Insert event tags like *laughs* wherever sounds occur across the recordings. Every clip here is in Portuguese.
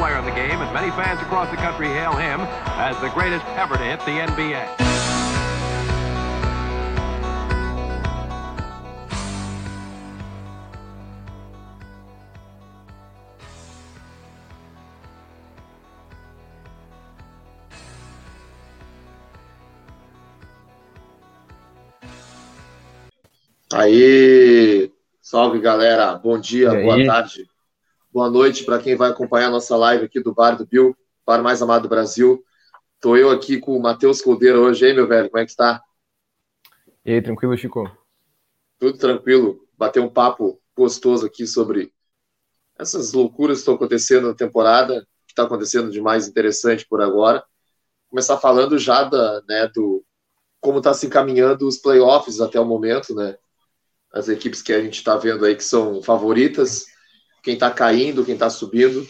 player in the game, and many fans across the country hail him as the greatest ever to hit the NBA. Aí, salve galera, bom dia, boa tarde, boa noite para quem vai acompanhar a nossa live aqui do Bar do Bill, Bar Mais Amado do Brasil. Tô eu aqui com o Matheus Coldeiro hoje, hein, meu velho, como é que está? E aí, tranquilo, Chico? Tudo tranquilo, bater um papo gostoso aqui sobre essas loucuras que estão acontecendo na temporada, que está acontecendo de mais interessante por agora. Começar falando já da, né, do como está se encaminhando os playoffs até o momento, né? as equipes que a gente está vendo aí que são favoritas, quem está caindo, quem está subindo.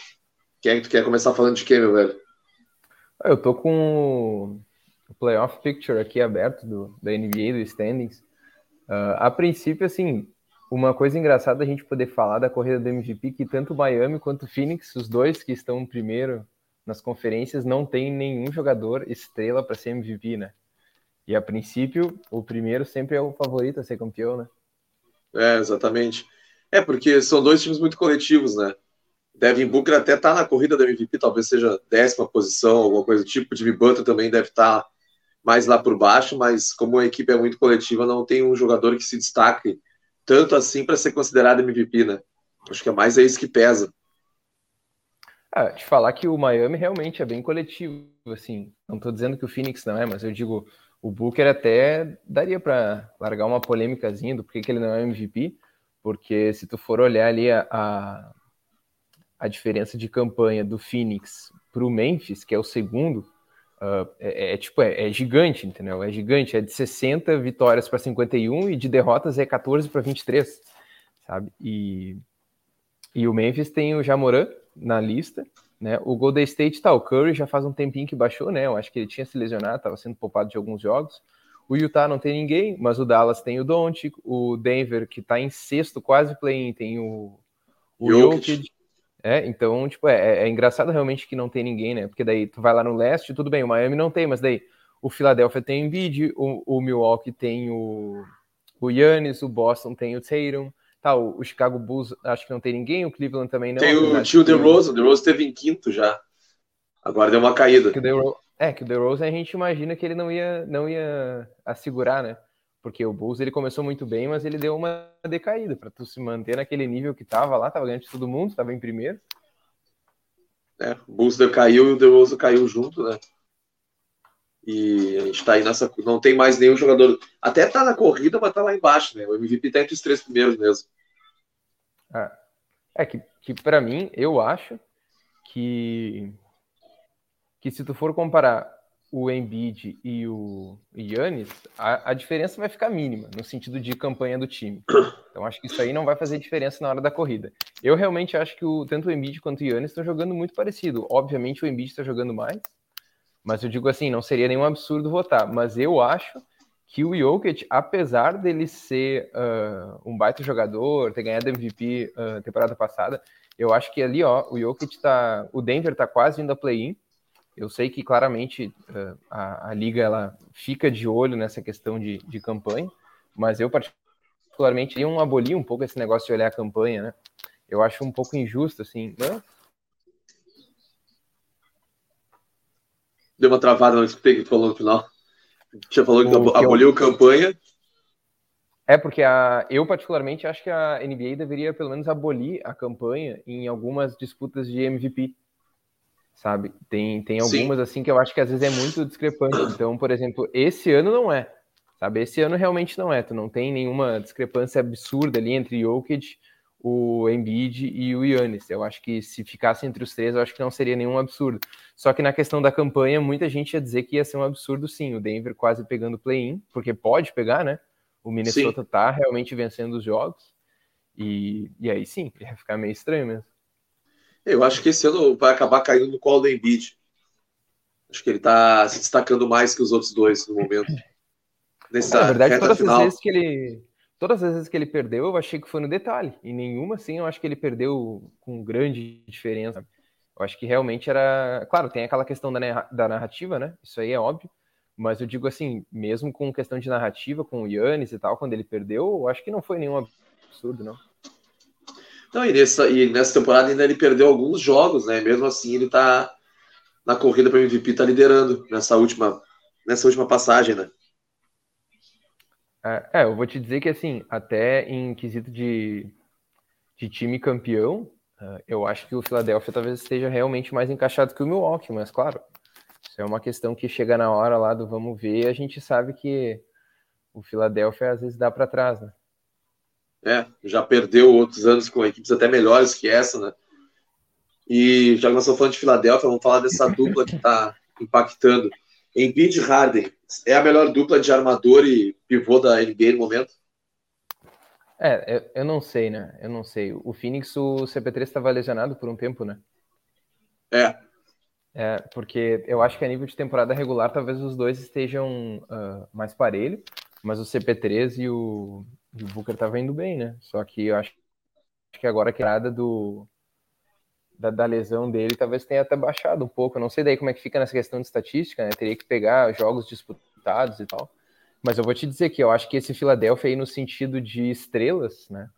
Quem é que tu quer começar falando de quem, meu velho? Eu tô com o playoff picture aqui aberto do, da NBA, do standings. Uh, a princípio, assim, uma coisa engraçada a gente poder falar da corrida do MVP, que tanto Miami quanto Phoenix, os dois que estão primeiro nas conferências, não tem nenhum jogador estrela para ser MVP, né? E a princípio, o primeiro sempre é o favorito a ser campeão, né? É, exatamente. É, porque são dois times muito coletivos, né? Devin Booker até tá na corrida da MVP, talvez seja décima posição, alguma coisa do tipo. O Jimmy Butler também deve estar tá mais lá por baixo, mas como a equipe é muito coletiva, não tem um jogador que se destaque tanto assim para ser considerado MVP, né? Acho que é mais é isso que pesa. Ah, te falar que o Miami realmente é bem coletivo, assim. Não estou dizendo que o Phoenix não é, mas eu digo, o Booker até daria para largar uma polêmicazinha do porquê que ele não é MVP, porque se tu for olhar ali a, a, a diferença de campanha do Phoenix para o Memphis, que é o segundo, uh, é, é, tipo, é, é, gigante, entendeu? É gigante, é de 60 vitórias para 51 e de derrotas é 14 para 23, sabe? E, e o Memphis tem o Jamoran na lista, né? O Golden State tá, o Curry já faz um tempinho que baixou, né? Eu acho que ele tinha se lesionado, estava sendo poupado de alguns jogos. O Utah não tem ninguém, mas o Dallas tem o Doncic, o Denver que está em sexto, quase play-in, tem o, o Jokic. É, então, tipo, é, é, engraçado realmente que não tem ninguém, né? Porque daí tu vai lá no leste, tudo bem, o Miami não tem, mas daí o Philadelphia tem o Embiid, o, o Milwaukee tem o, o Yannis, o Boston tem o Tatum, Tá, o, o, Chicago Bulls acho que não tem ninguém, o Cleveland também não. Tem o tio Rose, The Rose teve em quinto já. Agora deu uma caída. É, que o Rose a gente imagina que ele não ia, não ia assegurar, né? Porque o Bulls ele começou muito bem, mas ele deu uma decaída para tu se manter naquele nível que tava lá, tava ganhando de todo mundo, tava em primeiro. É, o Bulls caiu e o Rose caiu junto, né? E a gente tá aí nessa. Não tem mais nenhum jogador. Até tá na corrida, mas tá lá embaixo, né? O MVP tá entre os três primeiros mesmo. É, é que, que para mim, eu acho que. Que se tu for comparar o Embiid e o Yannis, a, a diferença vai ficar mínima, no sentido de campanha do time. Então acho que isso aí não vai fazer diferença na hora da corrida. Eu realmente acho que o, tanto o Embiid quanto o Yannis estão jogando muito parecido. Obviamente o Embiid está jogando mais, mas eu digo assim, não seria nenhum absurdo votar. Mas eu acho que o Jokic, apesar dele ser uh, um baita jogador, ter ganhado MVP uh, temporada passada, eu acho que ali, ó, o Jokic tá. O Denver tá quase indo a play-in. Eu sei que claramente uh, a, a, liga ela fica de olho nessa questão de, de campanha, mas eu particularmente iam abolir um pouco esse negócio de olhar a campanha, né? Eu acho um pouco injusto, assim. Né? deu uma travada, não escutei o que tu falou no final. Tinha falou que o aboliu eu... campanha. É, porque a, eu, particularmente, acho que a NBA deveria pelo menos abolir a campanha em algumas disputas de MVP. Sabe? Tem, tem algumas Sim. assim que eu acho que às vezes é muito discrepante. Então, por exemplo, esse ano não é. Sabe? Esse ano realmente não é. Tu não tem nenhuma discrepância absurda ali entre Jokic o Embiid e o Yannis. Eu acho que se ficasse entre os três, eu acho que não seria nenhum absurdo. Só que na questão da campanha, muita gente ia dizer que ia ser um absurdo sim, o Denver quase pegando play-in, porque pode pegar, né? O Minnesota sim. tá realmente vencendo os jogos. E, e aí sim, ia ficar meio estranho mesmo. Eu acho que esse ano vai acabar caindo no colo do Embiid. Acho que ele tá se destacando mais que os outros dois no momento. Nessa Na verdade, todas as vezes que ele todas as vezes que ele perdeu, eu achei que foi no detalhe. E nenhuma, assim, eu acho que ele perdeu com grande diferença. Eu acho que realmente era. Claro, tem aquela questão da, da narrativa, né? Isso aí é óbvio. Mas eu digo assim, mesmo com questão de narrativa, com o Yannis e tal, quando ele perdeu, eu acho que não foi nenhum absurdo, não. Não, e nessa, e nessa temporada ainda ele perdeu alguns jogos, né? Mesmo assim, ele tá na corrida para MVP, tá liderando nessa última, nessa última passagem, né? É, é, eu vou te dizer que assim, até em quesito de, de time campeão, é, eu acho que o Philadelphia talvez esteja realmente mais encaixado que o Milwaukee, mas claro, isso é uma questão que chega na hora lá do vamos ver, a gente sabe que o Philadelphia às vezes dá para trás, né? É, já perdeu outros anos com equipes até melhores que essa, né? E já que nós estamos falando de Filadélfia, vamos falar dessa dupla que está impactando. Embiid e Harden é a melhor dupla de armador e pivô da NBA no momento? É, eu, eu não sei, né? Eu não sei. O Phoenix, o CP3 estava lesionado por um tempo, né? É. É, porque eu acho que a nível de temporada regular, talvez os dois estejam uh, mais parelho, mas o CP3 e o, e o Booker estavam indo bem, né? Só que eu acho, acho que agora a quebrada do, da, da, lesão dele talvez tenha até baixado um pouco. Eu não sei daí como é que fica nessa questão de estatística, né? Teria que pegar jogos disputados e tal. Mas eu vou te dizer que eu acho que esse Philadelphia aí no sentido de estrelas, né?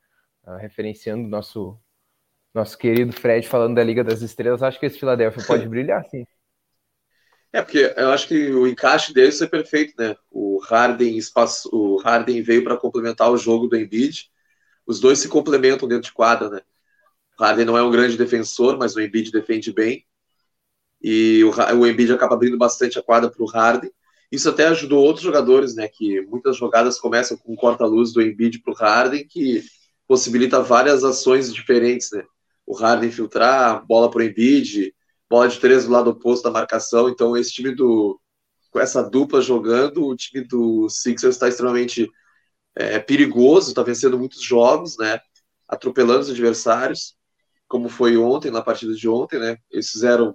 Uh, referenciando nosso nosso querido Fred falando da Liga das Estrelas, acho que esse Philadelphia pode *laughs* brilhar, sim. É, porque eu acho que o encaixe deles é perfeito, né? Harden, espaço, o Harden veio para complementar o jogo do Embiid. Os dois se complementam dentro de quadra, né? O Harden não é um grande defensor, mas o Embiid defende bem. E o, o Embiid acaba abrindo bastante a quadra para o Harden. Isso até ajudou outros jogadores, né? Que muitas jogadas começam com corta-luz do Embiid para o Harden, que possibilita várias ações diferentes, né? O Harden filtrar, bola para o Embiid, bola de três do lado oposto da marcação. Então, esse time do. Com essa dupla jogando, o time do Sixers está extremamente é, perigoso, está vencendo muitos jogos, né? Atropelando os adversários, como foi ontem, na partida de ontem, né? Eles fizeram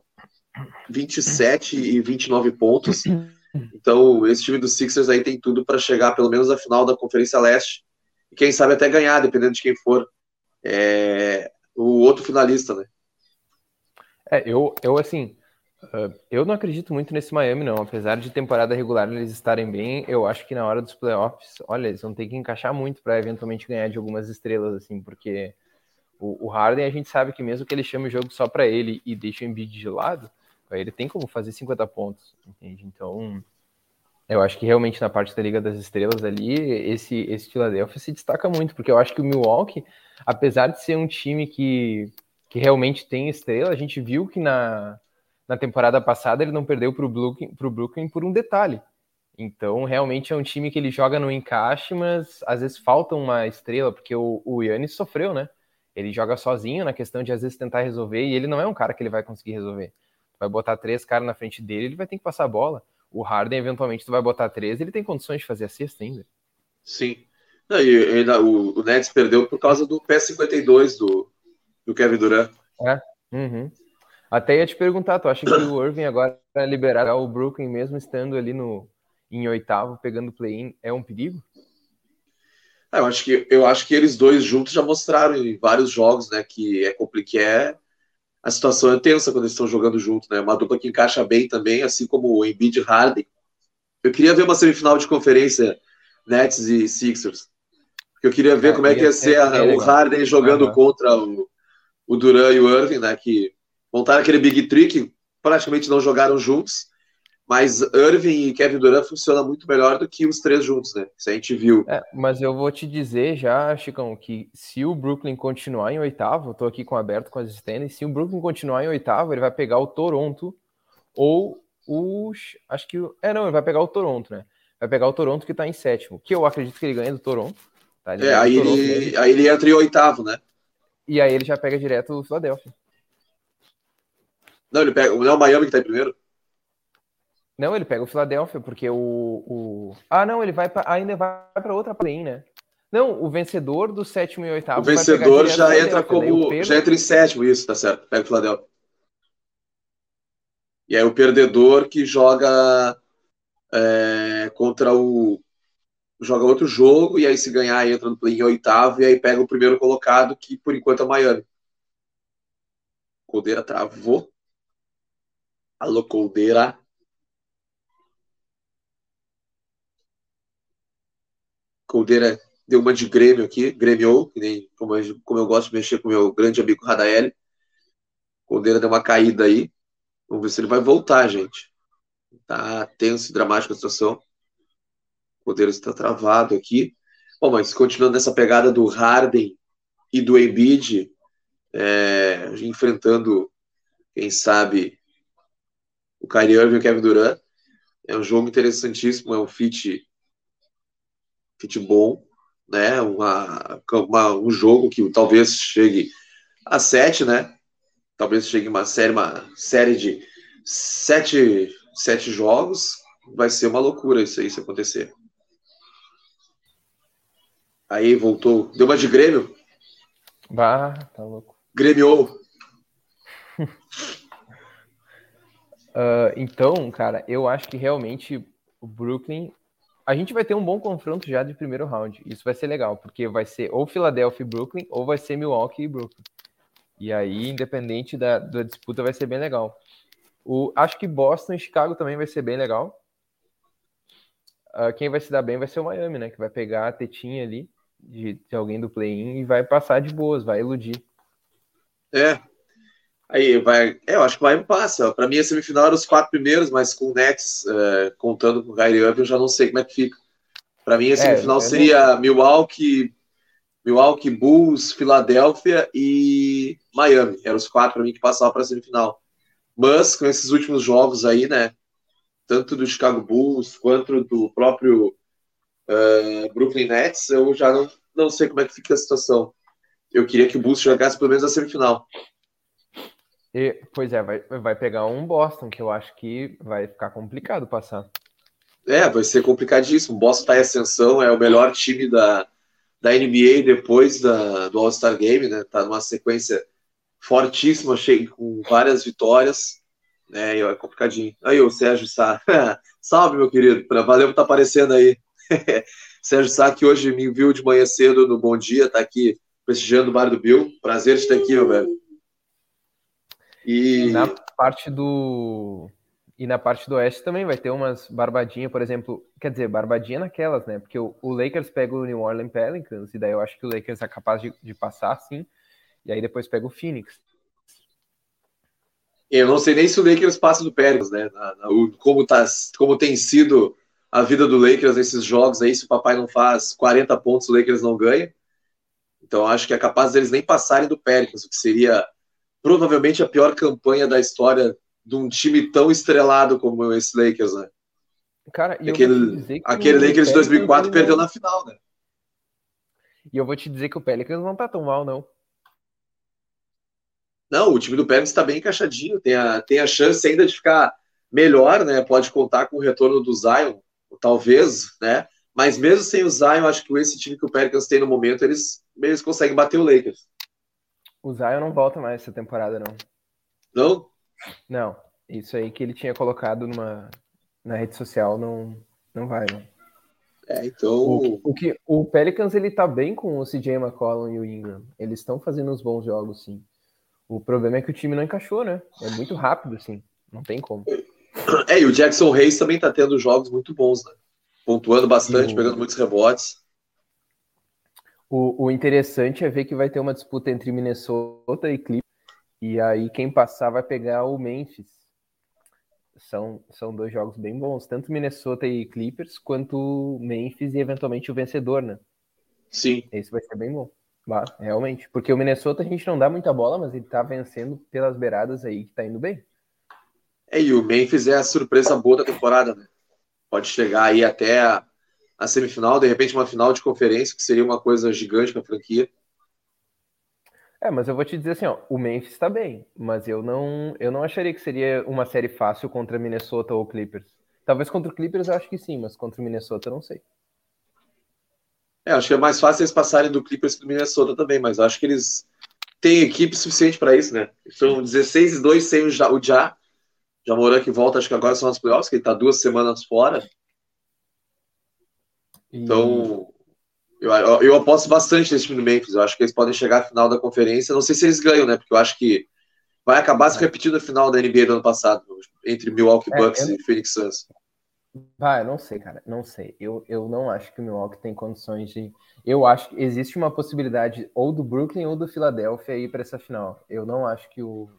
27 e 29 pontos. Então, esse time do Sixers aí tem tudo para chegar pelo menos à final da Conferência Leste. E quem sabe até ganhar, dependendo de quem for é, o outro finalista, né? É, eu, eu assim, uh, eu não acredito muito nesse Miami, não. Apesar de temporada regular eles estarem bem, eu acho que na hora dos playoffs, olha, eles vão ter que encaixar muito para eventualmente ganhar de algumas estrelas, assim, porque o, o, Harden a gente sabe que mesmo que ele chame o jogo só para ele e deixe o Embiid de lado, ele tem como fazer 50 pontos, entende? Então, eu acho que realmente na parte da Liga das Estrelas ali, esse, esse Philadelphia se destaca muito, porque eu acho que o Milwaukee, apesar de ser um time que que realmente tem estrela. A gente viu que na, na temporada passada ele não perdeu para o Brooklyn, Brooklyn por um detalhe. Então, realmente é um time que ele joga no encaixe, mas às vezes falta uma estrela, porque o, o Yannis sofreu, né? Ele joga sozinho na questão de às vezes tentar resolver, e ele não é um cara que ele vai conseguir resolver. Vai botar três caras na frente dele, ele vai ter que passar a bola. O Harden, eventualmente, tu vai botar três, ele tem condições de fazer a cesta ainda. Sim. Não, e ainda o, o Nets perdeu por causa do pé 52 do, do Kevin Durant. É. Uhum. Até ia te perguntar, tu acha que o Irving agora liberar o Brooklyn, mesmo estando ali no em oitavo, pegando play-in, é um perigo? É, eu acho que eu acho que eles dois juntos já mostraram em vários jogos, né, que é complicado, é, a situação é tensa quando eles estão jogando junto, né? Uma dupla que encaixa bem também, assim como o Embiid e Harden. Eu queria ver uma semifinal de conferência Nets e Sixers. Eu queria ver é, como é que ia ser a, o Harden jogando uhum. contra o o Duran e o Irving, né, que montaram aquele Big Trick, praticamente não jogaram juntos, mas Irving e Kevin Durant funcionam muito melhor do que os três juntos, né? Isso a gente viu. É, mas eu vou te dizer já, Chicão, que se o Brooklyn continuar em oitavo, tô aqui com aberto com as standings, se o Brooklyn continuar em oitavo, ele vai pegar o Toronto ou os. Acho que. É, não, ele vai pegar o Toronto, né? Vai pegar o Toronto que tá em sétimo, que eu acredito que ele ganha do Toronto. Tá? é, aí, Toronto, ele, aí ele entra em oitavo, né? E aí ele já pega direto o Philadelphia. Não, ele pega. Não é o Miami que tá em primeiro? Não, ele pega o Philadelphia, porque o. o... Ah, não, ele vai pra... ainda vai para outra play, né? Não, o vencedor do sétimo e oitavo. O vencedor já entra como. Pedro... Já entra em sétimo, isso, tá certo. Pega o Philadelphia. E aí o perdedor que joga é, contra o. joga outro jogo, e aí se ganhar entra no play em oitavo, e aí pega o primeiro colocado, que por enquanto é o Miami. Coldeira travou. Alô, Coldeira. Coldeira deu uma de Grêmio aqui, Grêmio, como eu, como eu gosto de mexer com meu grande amigo Radaeli. Coldeira deu uma caída aí. Vamos ver se ele vai voltar, gente. Tá tenso e dramática a situação. Coldeira está travado aqui. Bom, mas continuando nessa pegada do Harden e do Embiid, é, enfrentando, quem sabe, o Kyrie Irving e o Kevin Durant. É um jogo interessantíssimo, é um fit, fit bom, né? Uma, uma, um jogo que talvez chegue a sete, né? Talvez chegue uma série, uma série de sete, sete jogos. Vai ser uma loucura isso aí se acontecer. Aí voltou. Deu uma de Grêmio? Bah, tá louco. Grêmio. *laughs* uh, então, cara, eu acho que realmente o Brooklyn. A gente vai ter um bom confronto já de primeiro round. Isso vai ser legal, porque vai ser ou Philadelphia e Brooklyn, ou vai ser Milwaukee e Brooklyn. E aí, independente da, da disputa, vai ser bem legal. O, acho que Boston e Chicago também vai ser bem legal. Uh, quem vai se dar bem vai ser o Miami, né? Que vai pegar a tetinha ali de, de alguém do play-in e vai passar de boas, vai iludir. É. Aí vai. É, eu acho que vai passa. Para mim, a semifinal era os quatro primeiros, mas com o Nets é, contando com o Kyrie Irving, eu já não sei como é que fica. Para mim, a é, semifinal é, seria não... Milwaukee, Milwaukee Bulls, Filadélfia e Miami. Eram os quatro para mim que passavam para a semifinal. Mas com esses últimos jogos aí, né? Tanto do Chicago Bulls quanto do próprio uh, Brooklyn Nets, eu já não, não sei como é que fica a situação eu queria que o Bulls jogasse pelo menos a semifinal. E, pois é, vai, vai pegar um Boston, que eu acho que vai ficar complicado passar. É, vai ser complicadíssimo. Boston está em ascensão, é o melhor time da, da NBA depois da, do All-Star Game, né? Tá numa sequência fortíssima, cheio, com várias vitórias. Né? É complicadinho. Aí, o Sérgio Sá. *laughs* Salve, meu querido. Valeu por estar tá aparecendo aí. *laughs* Sérgio Sá, que hoje me viu de manhã cedo no Bom Dia, tá aqui prestigiando o Bar do Bill. Prazer estar aqui, meu velho. E... Na parte do. E na parte do Oeste também vai ter umas barbadinhas, por exemplo. Quer dizer, barbadinha naquelas, né? Porque o, o Lakers pega o New Orleans Pelicans, e daí eu acho que o Lakers é capaz de, de passar, sim. E aí depois pega o Phoenix. Eu não sei nem se o Lakers passa do Pelicans, né? Na, na, como, tá, como tem sido a vida do Lakers nesses jogos aí, se o papai não faz 40 pontos, o Lakers não ganha. Então acho que é capaz deles nem passarem do Pelicans, o que seria provavelmente a pior campanha da história de um time tão estrelado como esse Lakers, né? Cara, aquele, aquele Lakers de 2004 perdeu na final, né? E eu vou te dizer que o Pelicans não tá tão mal, não. Não, o time do Pelicans está bem encaixadinho, tem a, tem a chance ainda de ficar melhor, né? Pode contar com o retorno do Zion, talvez, né? Mas mesmo sem o Zion, acho que esse time que o Pelicans tem no momento, eles, eles conseguem bater o Lakers. O Zion não volta mais essa temporada, não. Não? Não. Isso aí que ele tinha colocado numa, na rede social não, não vai, não. É, então. O, o, que, o Pelicans ele tá bem com o CJ McCollum e o Ingram. Eles estão fazendo uns bons jogos, sim. O problema é que o time não encaixou, né? É muito rápido, assim. Não tem como. É, e o Jackson Reis também tá tendo jogos muito bons, né? pontuando bastante, o... pegando muitos rebotes. O, o, interessante é ver que vai ter uma disputa entre Minnesota e Clippers, e aí quem passar vai pegar o Memphis. São, são dois jogos bem bons, tanto Minnesota e Clippers, quanto Memphis e eventualmente o vencedor, né? Sim. Esse vai ser bem bom. realmente. Porque o Minnesota a gente não dá muita bola, mas ele tá vencendo pelas beiradas aí, que tá indo bem. É, e o Memphis é a surpresa boa da temporada, né? pode chegar aí até a, a semifinal, de repente uma final de conferência, que seria uma coisa gigante para a franquia. É, mas eu vou te dizer assim, ó, o Memphis está bem, mas eu não, eu não acharia que seria uma série fácil contra Minnesota ou Clippers. Talvez contra o Clippers eu acho que sim, mas contra o Minnesota eu não sei. É, acho que é mais fácil eles passarem do Clippers que do Minnesota também, mas acho que eles têm equipe suficiente para isso, né? São 16 e 2 sem o Já, o Já Jamoran que volta, acho que agora são as playoffs, que ele tá duas semanas fora. Então, eu, eu aposto bastante nesse time do Memphis. Eu acho que eles podem chegar à final da conferência. Não sei se eles ganham, né? Porque eu acho que vai acabar se é. repetindo a final da NBA do ano passado, entre Milwaukee é, Bucks é, eu... e Phoenix Suns. Vai, não sei, cara, não sei. Eu, eu não acho que o Milwaukee tem condições de. Eu acho que existe uma possibilidade ou do Brooklyn ou do Philadelphia ir para essa final. Eu não acho que o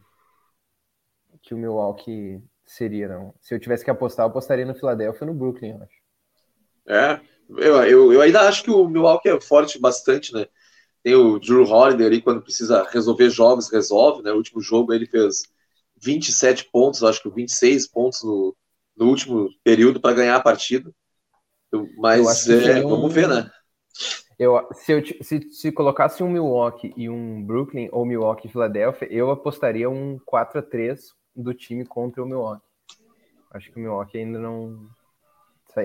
que o Milwaukee seria, não. Se eu tivesse que apostar, eu apostaria no Philadelphia ou no Brooklyn, eu acho. É, eu, eu, eu ainda acho que o Milwaukee é forte bastante, né? Tem o Drew Holiday ali, quando precisa resolver jogos, resolve, né? O último jogo ele fez 27 pontos, acho que 26 pontos no, no último período para ganhar a partida. Mas é, um... vamos ver, né? Eu, se, eu, se, se colocasse um Milwaukee e um Brooklyn ou Milwaukee e Philadelphia, eu apostaria um 4 a 3 do time contra o Milwaukee. Acho que o Milwaukee ainda não.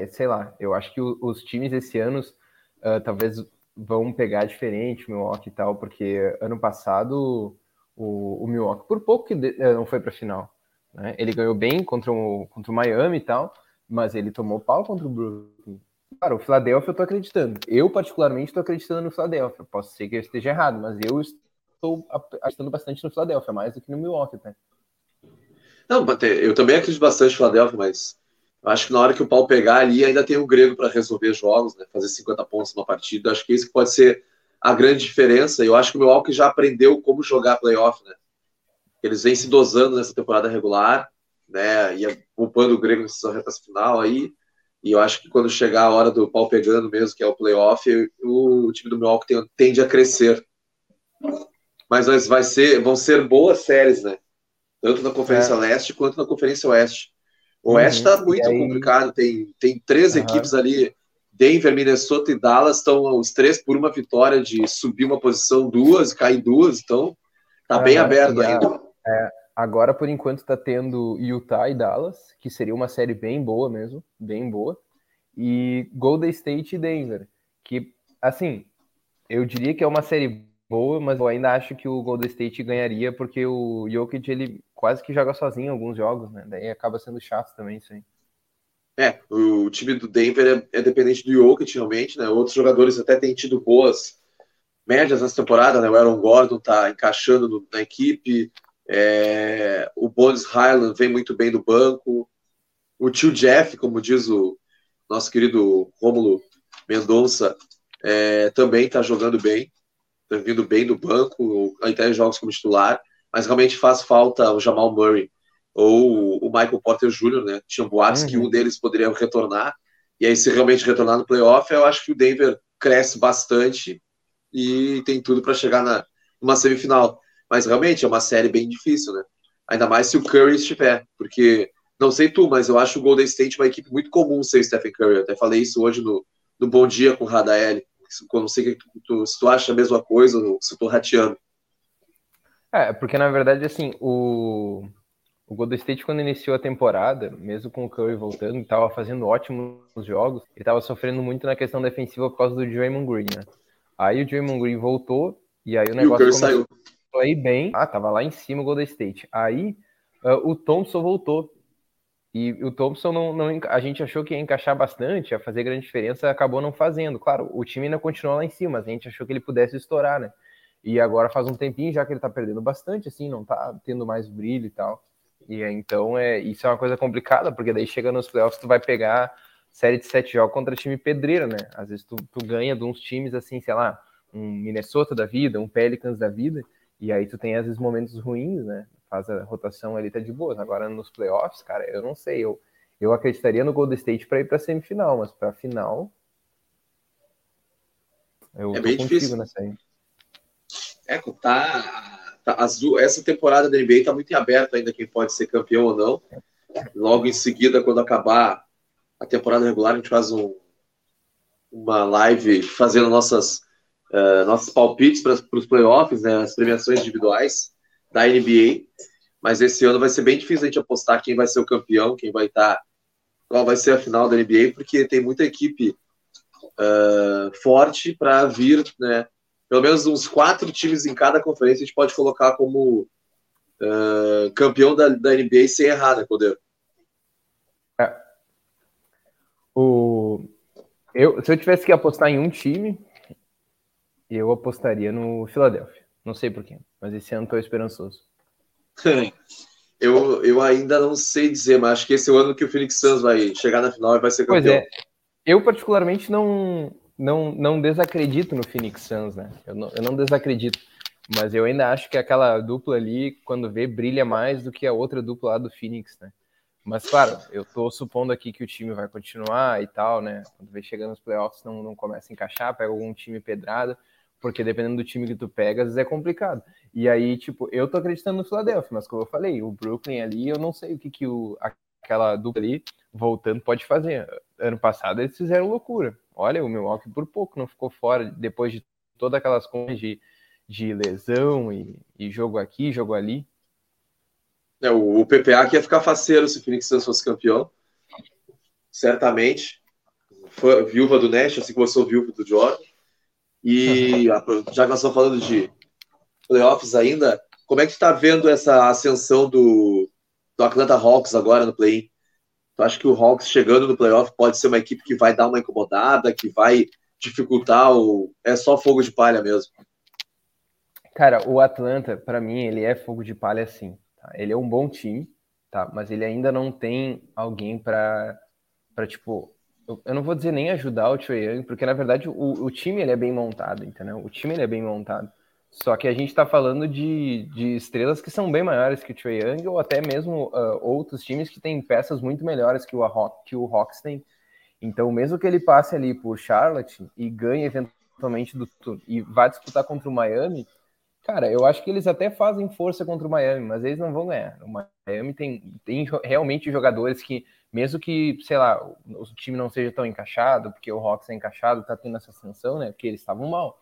Sei lá, eu acho que os times esse ano uh, talvez vão pegar diferente Milwaukee e tal, porque ano passado o, o Milwaukee, por pouco que de, não foi para final. Né? Ele ganhou bem contra o, contra o Miami e tal, mas ele tomou pau contra o Brooklyn. Cara, o Philadelphia eu tô acreditando. Eu, particularmente, estou acreditando no Philadelphia. Posso ser que eu esteja errado, mas eu estou acreditando bastante no Philadelphia, mais do que no Milwaukee, tá? Não, eu também acredito bastante no Philadelphia, mas eu acho que na hora que o pau pegar ali, ainda tem o grego para resolver jogos, né? Fazer 50 pontos numa partida. Acho que isso pode ser a grande diferença. Eu acho que o Milwaukee já aprendeu como jogar playoff, né? Eles vêm se dosando nessa temporada regular, né? E poupando o grego nessa reta final aí. E eu acho que quando chegar a hora do pau pegando mesmo, que é o playoff, o, time do Milwaukee tem, tende a crescer. Mas vai ser, vão ser boas séries, né? Tanto na Conferência é. Leste quanto na Conferência Oeste. O uhum. Oeste está muito aí... complicado. Tem, tem três uhum. equipes ali. Denver, Minnesota e Dallas estão os três por uma vitória de subir uma posição duas, cair duas. Então, tá uhum. bem aberto ainda. É, Agora, por enquanto, está tendo Utah e Dallas, que seria uma série bem boa mesmo, bem boa. E Golden State e Denver, que, assim, eu diria que é uma série boa, mas eu ainda acho que o Golden State ganharia, porque o Jokic, ele quase que joga sozinho em alguns jogos, né? Daí acaba sendo chato também isso aí. É, o time do Denver é, é dependente do Jokic, realmente, né? Outros jogadores até têm tido boas médias nessa temporada, né? O Aaron Gordon tá encaixando no, na equipe, é, o Bones Highland vem muito bem do banco. O tio Jeff, como diz o nosso querido Rômulo Mendonça, é, também está jogando bem, vindo bem do banco, até jogos como titular, mas realmente faz falta o Jamal Murray ou o Michael Porter Jr., né? Tinha boatos uhum. que um deles poderia retornar, e aí se realmente retornar no playoff, eu acho que o Denver cresce bastante e tem tudo para chegar na, numa semifinal. Mas realmente é uma série bem difícil, né? Ainda mais se o Curry estiver, porque não sei tu, mas eu acho o Golden State uma equipe muito comum sem o Stephen Curry. Eu até falei isso hoje no, no Bom Dia com o Radael. Não sei tu, se tu acha a mesma coisa ou se eu tô rateando. É, porque na verdade, assim, o, o Golden State, quando iniciou a temporada, mesmo com o Curry voltando, estava fazendo ótimos jogos, ele estava sofrendo muito na questão defensiva por causa do Draymond Green, né? Aí o Draymond Green voltou, e aí o negócio e o começou... saiu aí bem. Ah, tava lá em cima o Golden State. Aí uh, o Thompson voltou. E o Thompson não, não, a gente achou que ia encaixar bastante, ia fazer grande diferença, acabou não fazendo. Claro, o time ainda continuou lá em cima, mas a gente achou que ele pudesse estourar, né? E agora faz um tempinho já que ele tá perdendo bastante, assim, não tá tendo mais brilho e tal. E então é, isso é uma coisa complicada, porque daí chega nos playoffs, tu vai pegar série de sete jogos contra time pedreiro, né? Às vezes tu, tu ganha de uns times assim, sei lá, um Minnesota da vida, um Pelicans da vida, e aí tu tem às vezes momentos ruins, né? Faz a rotação ali, tá de boa. Agora nos playoffs, cara, eu não sei. Eu, eu acreditaria no Golden State para ir para semifinal, mas para final. Eu é bem difícil nessa aí. É, tá, tá as, essa temporada da NBA tá muito em aberto ainda quem pode ser campeão ou não. Logo em seguida, quando acabar a temporada regular, a gente faz um, uma live fazendo nossas uh, nossos palpites para os playoffs, né, as premiações individuais da NBA. Mas esse ano vai ser bem difícil a gente apostar quem vai ser o campeão, quem vai estar, tá, qual vai ser a final da NBA, porque tem muita equipe uh, forte para vir, né? Pelo menos uns quatro times em cada conferência a gente pode colocar como uh, campeão da, da NBA sem errar, né, Poder? É. O, Eu, se eu tivesse que apostar em um time, eu apostaria no Philadelphia. Não sei porquê, mas esse ano estou esperançoso. eu, eu ainda não sei dizer, mas acho que esse é o ano que o Phoenix Suns vai chegar na final e vai ser campeão. Pois é. Eu, particularmente, não, não, não desacredito no Phoenix Suns, né? Eu não, eu não desacredito. Mas eu ainda acho que aquela dupla ali, quando vê, brilha mais do que a outra dupla lá do Phoenix, né? Mas, claro, eu tô supondo aqui que o time vai continuar e tal, né? Quando vem chegando nos playoffs, não, não começa a encaixar, pega algum time pedrado, porque dependendo do time que tu pega, às vezes é complicado. E aí, tipo, eu tô acreditando no Philadelphia, mas como eu falei, o Brooklyn ali, eu não sei o que, que o, aquela dupla ali, voltando, pode fazer. Ano passado eles fizeram loucura. Olha, o Milwaukee por pouco não ficou fora, depois de todas aquelas coisas de, de lesão e, e jogo aqui, jogo ali. É, o, o PPA que ia ficar faceiro se o Phoenix Suns fosse campeão. Certamente. Foi viúva do Nash, assim como eu sou viúva do Jordan. E já que nós estamos falando de playoffs ainda, como é que está vendo essa ascensão do, do Atlanta Hawks agora no play-in? Tu acha que o Hawks chegando no playoff pode ser uma equipe que vai dar uma incomodada, que vai dificultar ou é só fogo de palha mesmo? Cara, o Atlanta, para mim, ele é fogo de palha sim. Tá? Ele é um bom time, tá? Mas ele ainda não tem alguém para para tipo, eu, eu, não vou dizer nem ajudar o Trae Young, porque na verdade o, o time ele é bem montado, entendeu? O time ele é bem montado. Só que a gente está falando de, de estrelas que são bem maiores que o Trae Young, ou até mesmo uh, outros times que têm peças muito melhores que o, que o Hawks tem. Então, mesmo que ele passe ali por Charlotte e ganhe eventualmente do e vá disputar contra o Miami, Cara, eu acho que eles até fazem força contra o Miami, mas eles não vão ganhar. O Miami tem, tem realmente jogadores que, mesmo que, sei lá, o, time não seja tão encaixado, porque o Hawks é encaixado, tá tendo essa ascensão, né? Porque eles estavam mal.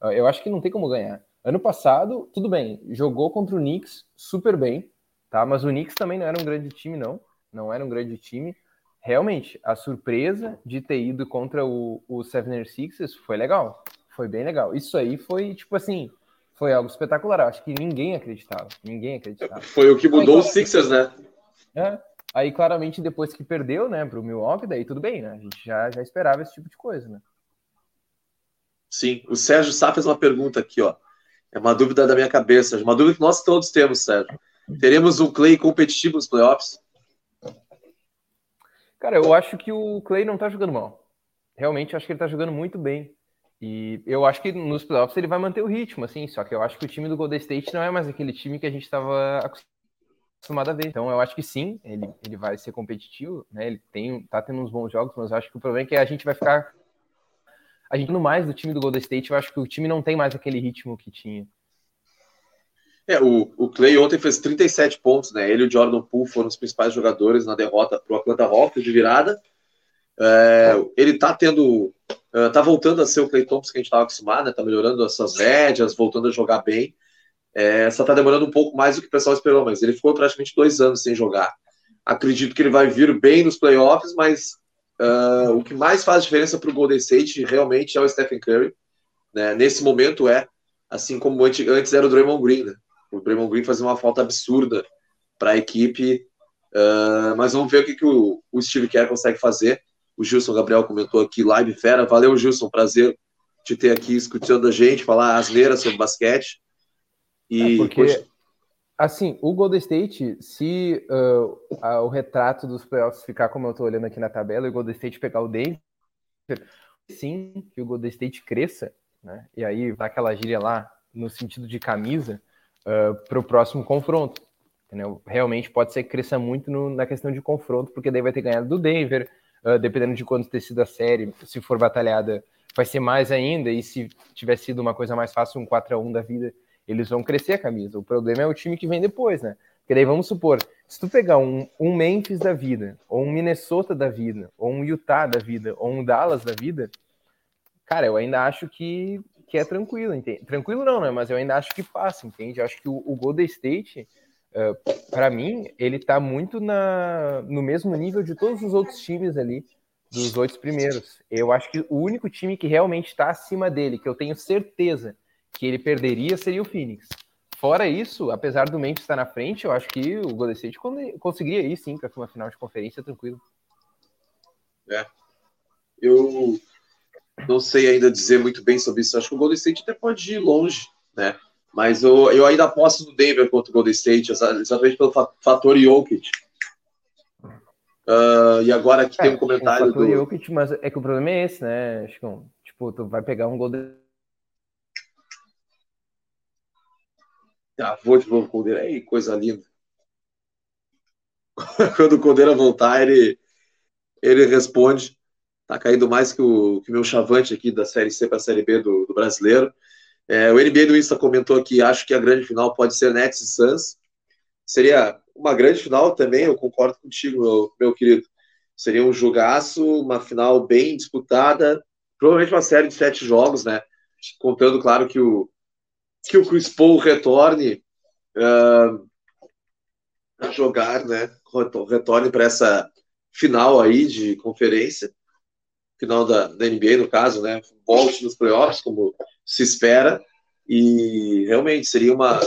Ah, eu acho que não tem como ganhar. Ano passado, tudo bem, jogou contra o Knicks super bem, tá? Mas o Knicks também não era um grande time, não. Não era um grande time. Realmente, a surpresa de ter ido contra o, o Seven Sixers foi legal. Foi bem legal. Isso aí foi, tipo assim, foi algo espetacular. Acho que ninguém acreditava. Ninguém acreditava. Foi o que mudou os Sixers, né? É. Aí, claramente, depois que perdeu, né, pro Milwaukee, daí tudo bem, né? A gente já, já esperava esse tipo de coisa, né? Sim. O Sérgio Sá fez uma pergunta aqui, ó. É uma dúvida da minha cabeça. Uma dúvida que nós todos temos, Sérgio. Teremos um Clay competitivo nos playoffs? Cara, eu acho que o Clay não tá jogando mal. Realmente, acho que ele tá jogando muito bem. E eu acho que nos playoffs ele vai manter o ritmo, assim, só que eu acho que o time do Golden State não é mais aquele time que a gente estava acostumado a ver. Então eu acho que sim, ele, ele vai ser competitivo, né? Ele tem, tá tendo uns bons jogos, mas eu acho que o problema é que a gente vai ficar. A gente no mais do time do Golden State, eu acho que o time não tem mais aquele ritmo que tinha. É, o, o Clay ontem fez 37 pontos, né? Ele e o Jordan Poole foram os principais jogadores na derrota para o Atlanta Hawks de virada. É, ele tá tendo. Uh, tá voltando a ser o Clay Thompson que a gente estava acostumado, né? Tá melhorando as suas médias, voltando a jogar bem. É, só tá demorando um pouco mais do que o pessoal esperou, mas ele ficou praticamente dois anos sem jogar. Acredito que ele vai vir bem nos playoffs, mas uh, o que mais faz diferença para o Golden State realmente é o Stephen Curry. Né? Nesse momento é, assim como antes era o Draymond Green. Né? O Draymond Green fazia uma falta absurda para a equipe, uh, mas vamos ver o que, que o, o Steve Kerr consegue fazer. O Gilson Gabriel comentou aqui, live fera. Valeu, Gilson, prazer te ter aqui escutando a gente, falar asneira sobre basquete. E é porque, assim, o Golden State, se uh, a, o retrato dos playoffs ficar como eu estou olhando aqui na tabela, e o Golden State pegar o Denver, sim, que o Golden State cresça, né? E aí vai aquela gíria lá, no sentido de camisa, uh, para o próximo confronto. Entendeu? Realmente pode ser que cresça muito no, na questão de confronto, porque daí vai ter ganhado do Denver, uh, dependendo de quando ter sido a série, se for batalhada, vai ser mais ainda, e se tiver sido uma coisa mais fácil, um 4 a 1 da vida, eles vão crescer a camisa. O problema é o time que vem depois, né? Porque daí vamos supor, se tu pegar um, um Memphis da vida, ou um Minnesota da vida, ou um Utah da vida, ou um Dallas da vida, cara, eu ainda acho que, que é tranquilo, entende? Tranquilo não, né? Mas eu ainda acho que passa, entende? Eu acho que o, o Golden State Uh, ah, para mim, ele está muito na, no mesmo nível de todos os outros times ali, dos oito primeiros. Eu acho que o único time que realmente está acima dele, que eu tenho certeza que ele perderia, seria o Phoenix. Fora isso, apesar do Memphis estar na frente, eu acho que o Golden State conseguiria ir sim para uma final de conferência tranquilo. É. Eu, não sei ainda dizer muito bem sobre isso. Acho que o Golden State até pode ir longe, né? Mas eu, eu ainda aposto no Denver contra o Golden State, exatamente pelo fator Jokic. Uh, e agora aqui é, tem um comentário do... Jokic, mas é que o problema é esse, né, Chico? Tipo, tu vai pegar um Golden... Vou de novo, Coldeira. Ei, coisa linda. *laughs* Quando o Coldeira voltar, ele, ele responde. Tá caindo mais que o, que meu chavante aqui da Série C para a Série B do, do brasileiro. É, o NBA do Insta comentou aqui, acho que a grande final pode ser Nets e Suns. Seria uma grande final também, eu concordo contigo, meu, meu querido. Seria um jogaço, uma final bem disputada, provavelmente uma série de sete jogos, né? Contando, claro, que o, que o Chris Paul retorne uh, a jogar, né? Retorne para essa final aí de conferência, final da, da NBA, no caso, né? Volte nos playoffs, como se espera, e realmente seria uma,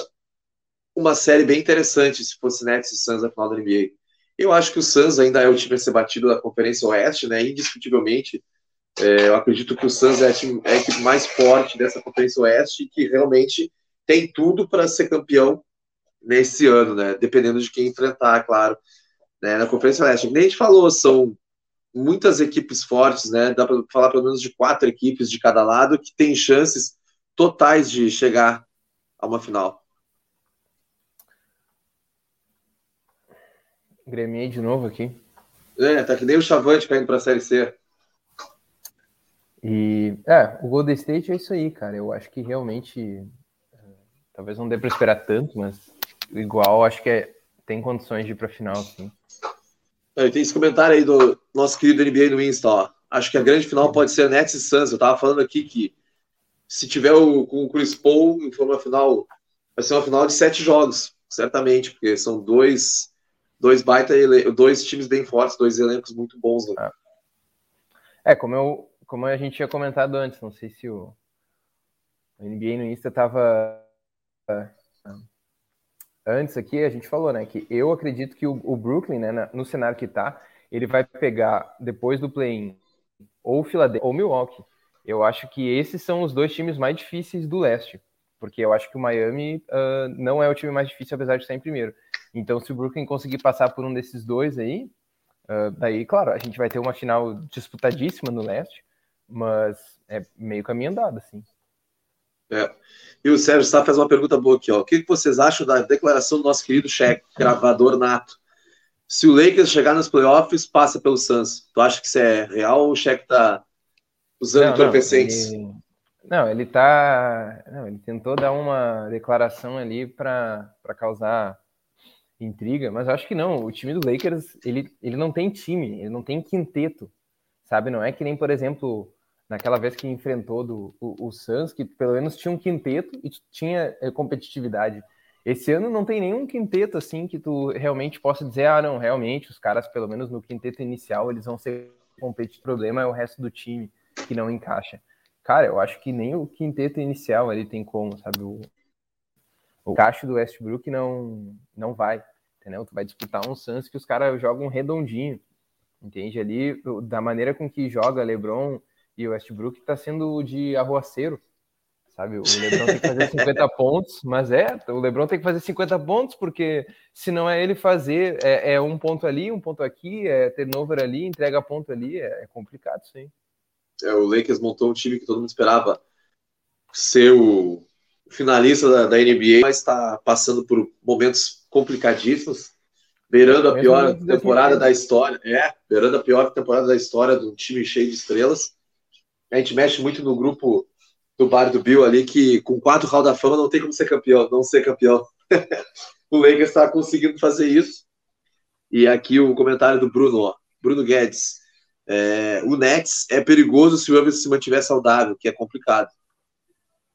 uma série bem interessante se fosse Nets e Suns na final da NBA. Eu acho que o Suns ainda é o time a ser batido da Conferência Oeste, né? Indiscutivelmente. É, eu acredito que o Suns é a, time, é a, equipe mais forte dessa Conferência Oeste e que realmente tem tudo para ser campeão nesse ano, né? Dependendo de quem enfrentar, claro. Né? Na Conferência Oeste. Como a gente falou, são muitas equipes fortes, né? Dá para falar pelo menos de quatro equipes de cada lado que têm chances totais de chegar a uma final. Gremiei de novo aqui. É, tá que nem o Chavante caindo para a Série C. E, é, o Golden State é isso aí, cara. Eu acho que realmente, é, talvez não dê para esperar tanto, mas igual, acho que é, tem condições de ir para final, sim. É, tem esse comentário aí do nosso querido NBA no Insta, ó. Acho que a grande final pode ser Nets e Suns. Eu tava falando aqui que se tiver o, com o Chris Paul, for uma final, vai ser uma final de sete jogos, certamente, porque são dois dois baita dois times bem fortes, dois elencos muito bons. Né? É, como, eu, como a gente tinha comentado antes, não sei se o, o NBA no Insta estava antes aqui, a gente falou, né, que eu acredito que o, o Brooklyn, né, no cenário que está, ele vai pegar depois do play-in ou Philadelphia ou Milwaukee. Eu acho que esses são os dois times mais difíceis do leste, porque eu acho que o Miami uh, não é o time mais difícil, apesar de estar em primeiro. Então, se o Brooklyn conseguir passar por um desses dois aí, uh, daí, claro, a gente vai ter uma final disputadíssima no leste, mas é meio caminho andado, assim. É. E o Sérgio Sá faz uma pergunta boa aqui, ó. O que vocês acham da declaração do nosso querido chefe, gravador nato? Se o Lakers chegar nos playoffs, passa pelo Suns. Tu acha que isso é real ou o chefe tá usando entorpecentes? Ele... Não, ele tá. Não, ele tentou dar uma declaração ali para causar intriga, mas eu acho que não. O time do Lakers, ele, ele não tem time, ele não tem quinteto, sabe? Não é que nem, por exemplo, naquela vez que enfrentou do, o, o Suns, que pelo menos tinha um quinteto e tinha é, competitividade. Esse ano não tem nenhum quinteto assim que tu realmente possa dizer, ah, não, realmente os caras, pelo menos no quinteto inicial, eles vão ser competitivos. O problema é o resto do time que não encaixa. Cara, eu acho que nem o quinteto inicial ali tem como, sabe? O, o caixa do Westbrook não, não vai, entendeu? Tu vai disputar um Suns que os caras jogam redondinho, entende? Ali, da maneira com que joga LeBron e o Westbrook, tá sendo de arruaceiro, sabe? O LeBron tem que fazer *laughs* 50 pontos, mas é, o LeBron tem que fazer 50 pontos, porque se não é ele fazer, é, é um ponto ali, um ponto aqui, é turnover ali, entrega ponto ali, é, é complicado, sim. É, o Lakers montou um time que todo mundo esperava ser o finalista da, da NBA, mas está passando por momentos complicadíssimos, beirando a pior temporada da história. É, beirando a pior temporada da história de um time cheio de estrelas. A gente mexe muito no grupo do bar do Bill ali, que com quatro Hall da Fama não tem como ser campeão, não ser campeão. *laughs* o Lakers está conseguindo fazer isso. E aqui o comentário do Bruno, ó, Bruno Guedes. É, o Nets é perigoso se o Irving se mantiver saudável, que é complicado.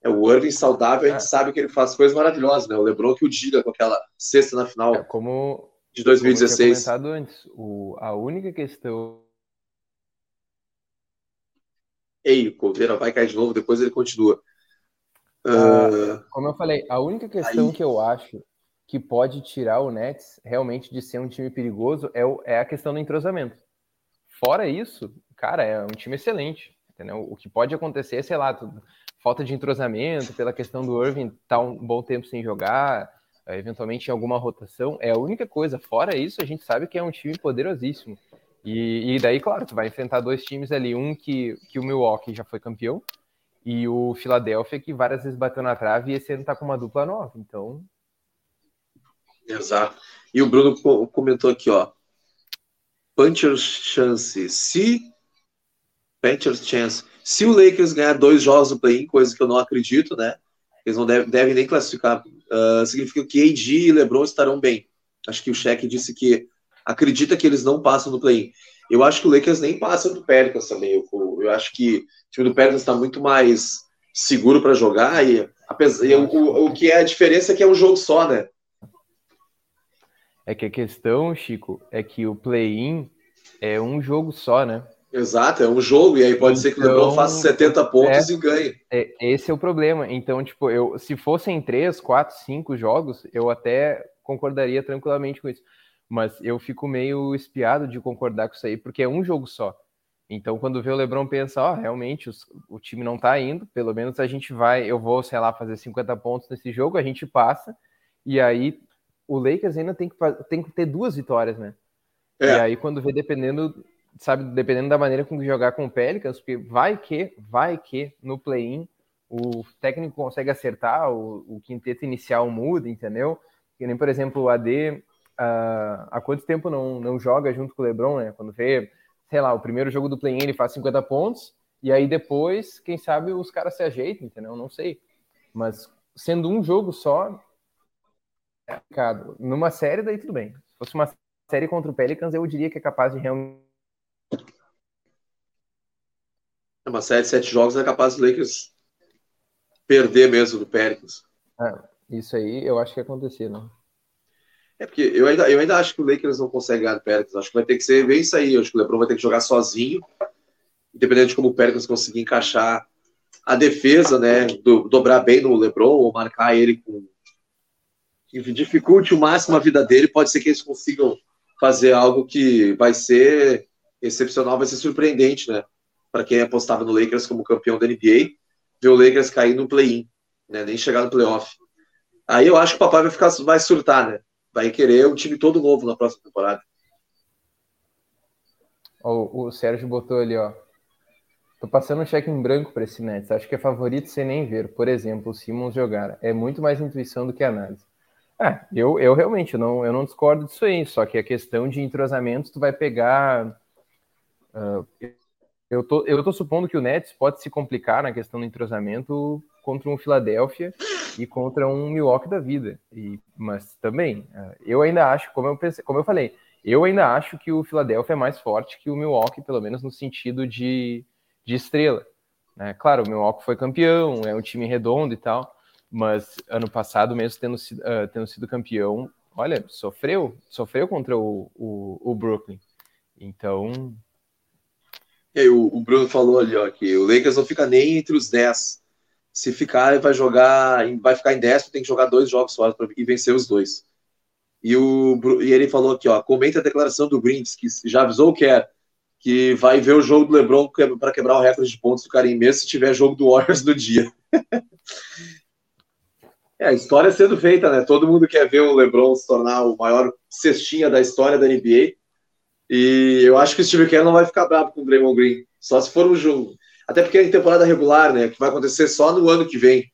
É, o Irving saudável, a gente é. sabe que ele faz coisas maravilhosas, né? O LeBron que o diga com aquela cesta na final é, como, de 2016. Como eu comentado antes, o, a única questão... Ei, o Coldeira vai cair de novo, depois ele continua. Uh... Como eu falei, a única questão Aí... que eu acho que pode tirar o Nets realmente de ser um time perigoso é, o, é a questão do entrosamento. Fora isso, cara, é um time excelente. entendeu? O que pode acontecer, sei lá, tudo, falta de entrosamento, pela questão do Irving estar tá um bom tempo sem jogar, eventualmente em alguma rotação, é a única coisa. Fora isso, a gente sabe que é um time poderosíssimo. E, e daí, claro, tu vai enfrentar dois times ali, um que, que o Milwaukee já foi campeão, e o Philadelphia que várias vezes bateu na trave e esse ano tá com uma dupla nova. Então. Exato. E o Bruno comentou aqui, ó. Puncher chance. Se. Puncher chance. Se o Lakers ganhar dois jogos no play-in, coisa que eu não acredito, né? Eles não devem, devem nem classificar. Uh, significa que AD e LeBron estarão bem. Acho que o cheque disse que acredita que eles não passam no play-in. Eu acho que o Lakers nem passa do Pelicans também. Eu, eu acho que o time do Pelicans está muito mais seguro para jogar e, apesar, e o, o, que é a diferença é que é um jogo só, né? É que a questão, Chico, é que o play-in é um jogo só, né? Exato, é um jogo, e aí pode então, ser que o LeBron então, faça 70 pontos é, e ganhe. É, esse é o problema. Então, tipo, eu, se fossem 3, 4, 5 jogos, eu até concordaria tranquilamente com isso. Mas eu fico meio espiado de concordar com isso aí, porque é um jogo só. Então, quando vê o LeBron pensa, ó, oh, realmente os, o time não tá indo, pelo menos a gente vai, eu vou, sei lá, fazer 50 pontos nesse jogo, a gente passa, e aí o Lakers ainda tem que, tem que ter duas vitórias, né? É. E aí, quando vê, dependendo, sabe, dependendo da maneira com que jogar com o Pelicans, porque vai que, vai que no play-in o técnico consegue acertar, o, o quinteto inicial muda, entendeu? Que nem, por exemplo, o AD uh, há quanto tempo não, não joga junto com o LeBron, né? Quando vê, sei lá, o primeiro jogo do play-in ele faz 50 pontos, e aí depois, quem sabe, os caras se ajeitam, entendeu? Não sei. Mas sendo um jogo só, é complicado. Numa série, daí tudo bem. Se fosse uma série contra o Pelicans, eu diria que é capaz de realmente. É uma série de sete jogos é capaz do Lakers perder mesmo do Pelicans. É, isso aí eu acho que ia acontecer, não? É porque eu ainda, eu ainda acho que o Lakers não consegue ganhar do Pelicans. Acho que vai ter que ser bem isso aí. Eu acho que o LeBron vai ter que jogar sozinho, independente de como o Pelicans conseguir encaixar a defesa, né? Do, dobrar bem no LeBron ou marcar ele com que dificulte o máximo a vida dele, pode ser que eles consigam fazer algo que vai ser excepcional, vai ser surpreendente, né? Para quem apostava no Lakers como campeão da NBA, ver o Lakers cair no play-in, né? Nem chegar no playoff. Aí eu acho que o papai vai ficar, vai surtar, né? Vai querer um time todo novo na próxima temporada. O, o Sérgio botou ali, ó. Tô passando um cheque em branco para esse Nets. Acho que é favorito sem nem ver. Por exemplo, o Simmons jogar. É muito mais intuição do que análise. É, eu, eu realmente não, eu não discordo disso aí, só que a questão de entrosamento, tu vai pegar. Uh, eu, tô, eu tô supondo que o Nets pode se complicar na questão do entrosamento contra um Philadelphia e contra um Milwaukee da vida. E, mas também, uh, eu ainda acho, como eu, pensei, como eu falei, eu ainda acho que o Philadelphia é mais forte que o Milwaukee, pelo menos no sentido de, de estrela. Né? Claro, o Milwaukee foi campeão, é um time redondo e tal, mas ano passado, mesmo tendo, uh, tendo sido campeão, olha, sofreu, sofreu contra o, o, o Brooklyn. Então. E aí, o, o, Bruno falou ali, ó, que o Lakers não fica nem entre os 10. Se ficar, vai jogar, vai ficar em 10, tem que jogar dois jogos só e vencer os dois. E, o, e ele falou aqui, ó, comenta a declaração do Greens, que já avisou que é que vai ver o jogo do LeBron para quebrar o recorde de pontos do Karim, mesmo se tiver jogo do Warriors no dia. *laughs* É, a história sendo feita, né? Todo mundo quer ver o LeBron se tornar o maior cestinha da história da NBA. E eu acho que o Steve Kerr não vai ficar bravo com o Draymond Green, só se for um jogo. Até porque é em temporada regular, né? Que vai acontecer só no ano que vem.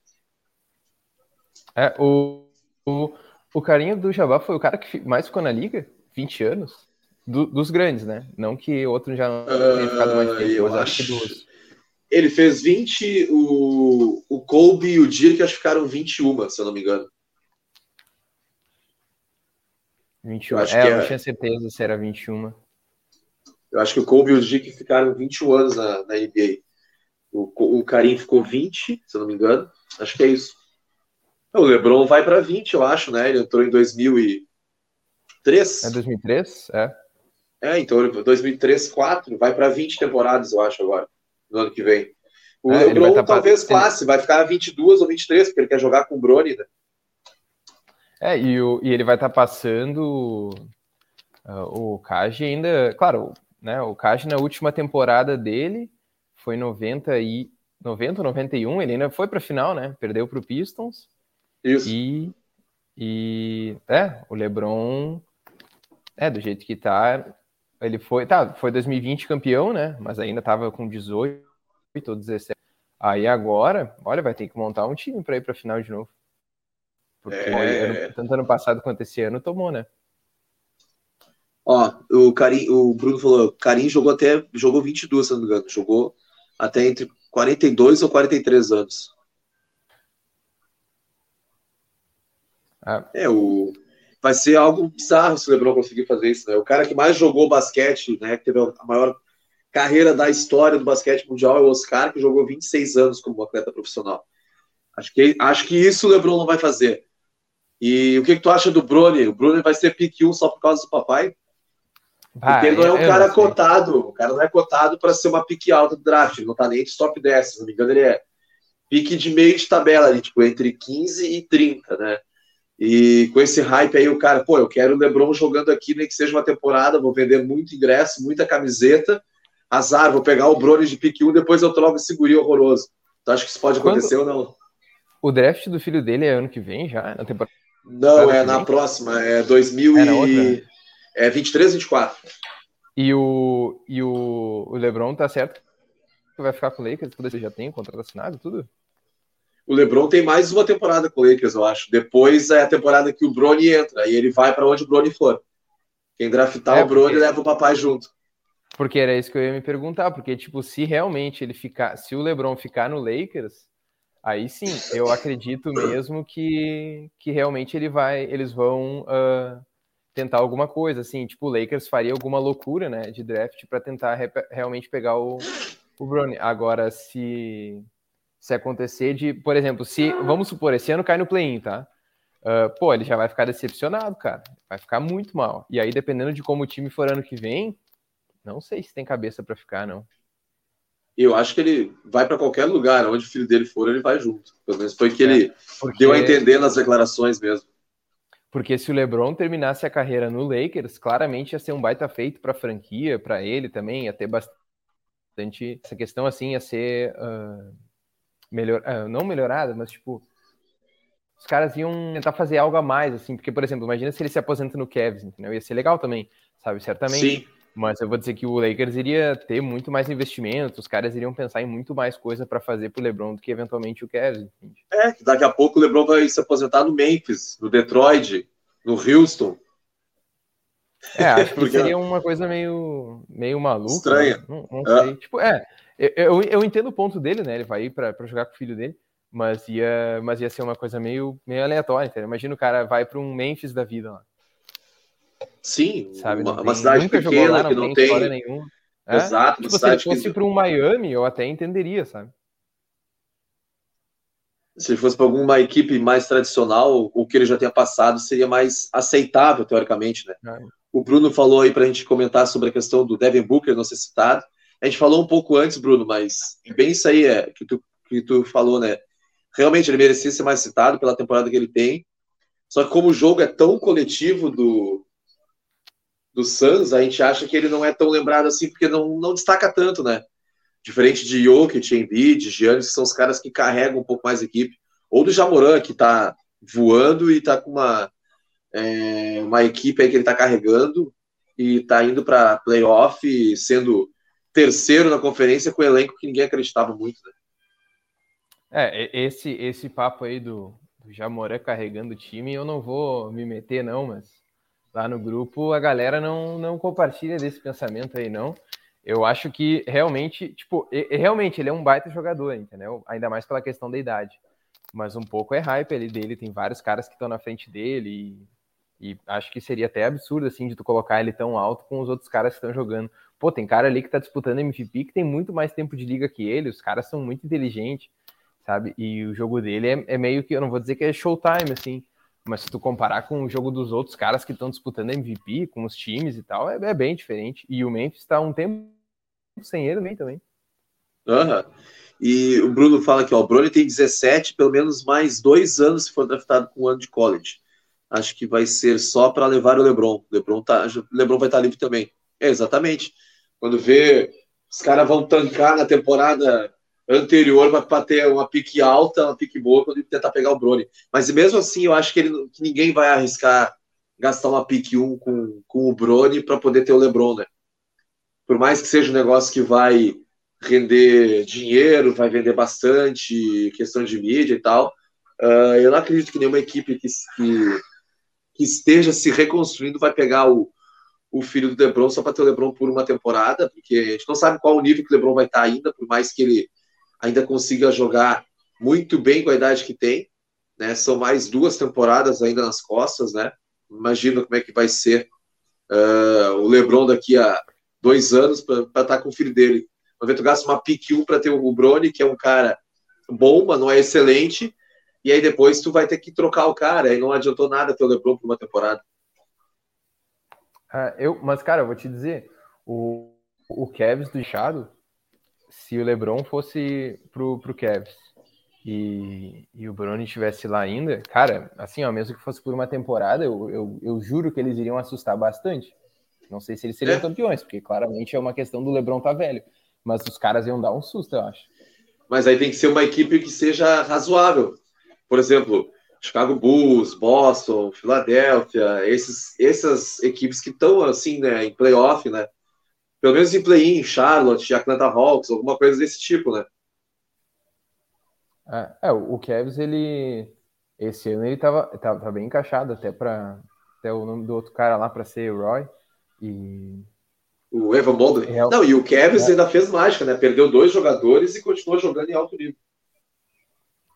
É, o, o, o carinho do Jabá foi o cara que mais ficou na liga, 20 anos. Do, dos grandes, né? Não que outro já não tenha ficado mais tempo, eu mas acho que dos. Ele fez 20, o, o Kobe e o Dirk acho que ficaram 21, se eu não me engano. 21. acho é, eu não é... tinha certeza se era 21. Eu acho que o Kobe e o Dirk ficaram 21 anos na, na NBA. O, o Karim ficou 20, se eu não me engano. Acho que é isso. O LeBron vai para 20, eu acho, né? Ele entrou em 2003. É 2003? É. É, então 2003, 4, vai para 20 temporadas, eu acho, agora no ano que vem. O é, LeBron tá talvez passe, passe, vai ficar 22 ou 23, porque ele quer jogar com o Brony, né? É, e, o, e ele vai estar tá passando uh, o Kaji ainda, claro, né, o Kaji na última temporada dele foi 90 e 90, 91, ele ainda foi para a final, né? Perdeu para o Pistons. Isso. E, e é, o LeBron é do jeito que tá, ele foi, tá, foi 2020 campeão, né? Mas ainda tava com 18 ou 17. Aí agora, olha, vai ter que montar um time para ir para a final de novo. Porque É. ano- tanto ano passado quanto esse ano tomou, né? Ó, o, Karim, o Bruno falou, Karim jogou até, jogou 22, se não me engano, jogou até entre 42 ou 43 anos. Ah, É, o, vai ser algo bizarro se o LeBron conseguir fazer isso, né? O cara que mais jogou basquete, né, que teve a maior carreira da história do basquete mundial é o Oscar, que jogou 26 anos como atleta profissional. Acho que, acho que isso o LeBron não vai fazer. E o que, que tu acha do Brony? O Brony vai ser pick 1 só por causa do papai? Porque ele não é um cara cotado. O cara não é cotado para ser uma pique alta do draft. Ele não tá nem os top 10. Se não me engano, ele é pique de meio de tabela ali, tipo, entre 15 e 30, né? E com esse hype aí, o cara, pô, eu quero o LeBron jogando aqui, nem que seja uma temporada, vou vender muito ingresso, muita camiseta. Azar, vou pegar o Brony de pique 1, depois eu troco esse guri horroroso. Tu acha que isso pode Quando- acontecer ou não? O draft do filho dele é ano que vem já? Na temporada. Não, Ano é que na vem? próxima, é 2000 É e... É 23, 24. E o, e o, o LeBron tá certo que vai ficar com o Lakers, tudo já tem, o contrato assinado, tudo? O LeBron tem mais uma temporada com o Lakers, eu acho. Depois é a temporada que o Brony entra e ele vai para onde o Brony for. Quem draftar É, o Brony porque- leva o papai junto. Porque era isso que eu ia me perguntar, porque, tipo, se realmente ele ficar, se o LeBron ficar no Lakers, aí sim, eu acredito mesmo que, que realmente ele vai, eles vão ah, tentar alguma coisa, assim, tipo, o Lakers faria alguma loucura, né, de draft para tentar re- realmente pegar o, o Bronny. Agora, se, se acontecer de, por exemplo, se, vamos supor, esse ano cai no play-in, tá? Ah, pô, ele já vai ficar decepcionado, cara. Vai ficar muito mal. E aí, dependendo de como o time for ano que vem, não sei se tem cabeça pra ficar, não. Eu acho que ele vai para qualquer lugar, onde o filho dele for, ele vai junto. Pelo menos foi que ele Porque, deu a entender nas declarações mesmo. Porque se o LeBron terminasse a carreira no Lakers, claramente ia ser um baita feito pra franquia, pra ele também, ia ter bastante. Essa questão assim ia ser ah, melhor, ah, não melhorada, mas tipo. Os caras iam tentar fazer algo a mais, assim, porque, por exemplo, imagina se ele se aposenta no Cavs, entendeu? Ia ser legal também, sabe? Certamente. Sim, Mas eu vou dizer que o Lakers iria ter muito mais investimento, os caras iriam pensar em muito mais coisa pra fazer pro LeBron do que eventualmente o Cavs, entende? é que daqui a pouco o LeBron vai se aposentar no Memphis, no Detroit, no Houston. É, acho que *laughs* seria uma coisa meio, meio maluca. Estranha. né? Não, não É. sei. Tipo, é, eu, eu, entendo o ponto dele, né? Ele vai ir pra jogar com o filho dele, mas ia, mas ia ser uma coisa meio, meio aleatória, entendeu? Imagina o cara vai pra um Memphis da vida lá, Sim, sabe? uma, uma cidade nunca pequena lá, não que não tem tem. nenhuma. É? Exato, Tipo, se ele cidade fosse que. pra um Miami, eu até entenderia, sabe? Se ele fosse para alguma equipe mais tradicional, o que ele já tenha passado seria mais aceitável, teoricamente, né? É. O Bruno falou aí para a gente comentar sobre a questão do Devin Booker não ser citado. A gente falou um pouco antes, Bruno, mas bem isso aí é que tu, que tu falou, né? Realmente ele merecia ser mais citado pela temporada que ele tem. Só que como o jogo é tão coletivo do, do Suns, a gente acha que ele não é tão lembrado assim, porque não, não destaca tanto, né? Diferente de Jokic, Embiid, Giannis, que são os caras que carregam um pouco mais a equipe. Ou do Jamoran, que tá voando e tá com uma, é, uma equipe aí que ele tá carregando e tá indo para playoff, sendo terceiro na conferência com um elenco que ninguém acreditava muito. Né? É, esse, esse papo aí do, do carregando o time, eu não vou me meter, não, mas lá no grupo a galera não, não compartilha desse pensamento aí, não. Eu acho que realmente, tipo, realmente ele é um baita jogador, entendeu? Ainda mais pela questão da idade. Mas um pouco é hype ali dele, tem vários caras que estão na frente dele e, e acho que seria até absurdo, assim, de tu colocar ele tão alto com os outros caras que estão jogando. Pô, tem cara ali que tá disputando MVP que tem muito mais tempo de liga que ele, os caras são muito inteligentes sabe? E o jogo dele é, é, meio que, eu não vou dizer que é showtime, assim, mas se tu comparar com o jogo dos outros caras que estão disputando MVP, com os times e tal, é, é, bem diferente. E o Memphis tá um tempo sem ele, nem também. Uhum. E o Bruno fala aqui, ó, o Bruno tem 17, pelo menos mais dois anos se for draftado com um ano de college. Acho que vai ser só para levar o LeBron. LeBron, tá, LeBron vai estar livre também. É, exatamente. Quando vê os caras vão tancar na temporada anterior para ter uma pique alta, uma pique boa, quando tentar pegar o Brony. Mas mesmo assim, eu acho que, ele, que ninguém vai arriscar gastar uma pique 1 com, com o Brony para poder ter o LeBron, né? Por mais que seja um negócio que vai render dinheiro, vai vender bastante, questão de mídia e tal, uh, eu não acredito que nenhuma equipe que, que, que esteja se reconstruindo vai pegar o, o filho do LeBron só para ter o LeBron por uma temporada, porque a gente não sabe qual o nível que o LeBron vai estar ainda, por mais que ele ainda consiga jogar muito bem com a idade que tem, né? São mais duas temporadas ainda nas costas, né? Imagina como é que vai ser uh, o LeBron daqui a dois anos para estar tá com o filho dele. Vez tu gasta uma pick 1 para ter o Brony, que é um cara bom, mas não é excelente, e aí depois tu vai ter que trocar o cara, aí não adiantou nada ter o LeBron por uma temporada. Uh, eu, mas, cara, eu vou te dizer, o, o Kevs do Chado, se o LeBron fosse pro, pro Kevs e, e o Brony estivesse lá ainda, cara, assim, ó, mesmo que fosse por uma temporada, eu, eu, eu juro que eles iriam assustar bastante. Não sei se eles seriam é. campeões, porque claramente é uma questão do LeBron tá velho. Mas os caras iam dar um susto, eu acho. Mas aí tem que ser uma equipe que seja razoável. Por exemplo, Chicago Bulls, Boston, Filadélfia, esses, essas equipes que estão assim, né, em playoff, né? Pelo menos em play-in, Charlotte, Atlanta Hawks, alguma coisa desse tipo, né? É, é o Cavs, ele esse ano ele tava, tava, bem encaixado até para até o nome do outro cara lá para ser o Roy e o Evan Mobley. É, Não, e o Cavs é. ainda fez mágica, né? Perdeu dois jogadores e continuou jogando em alto nível.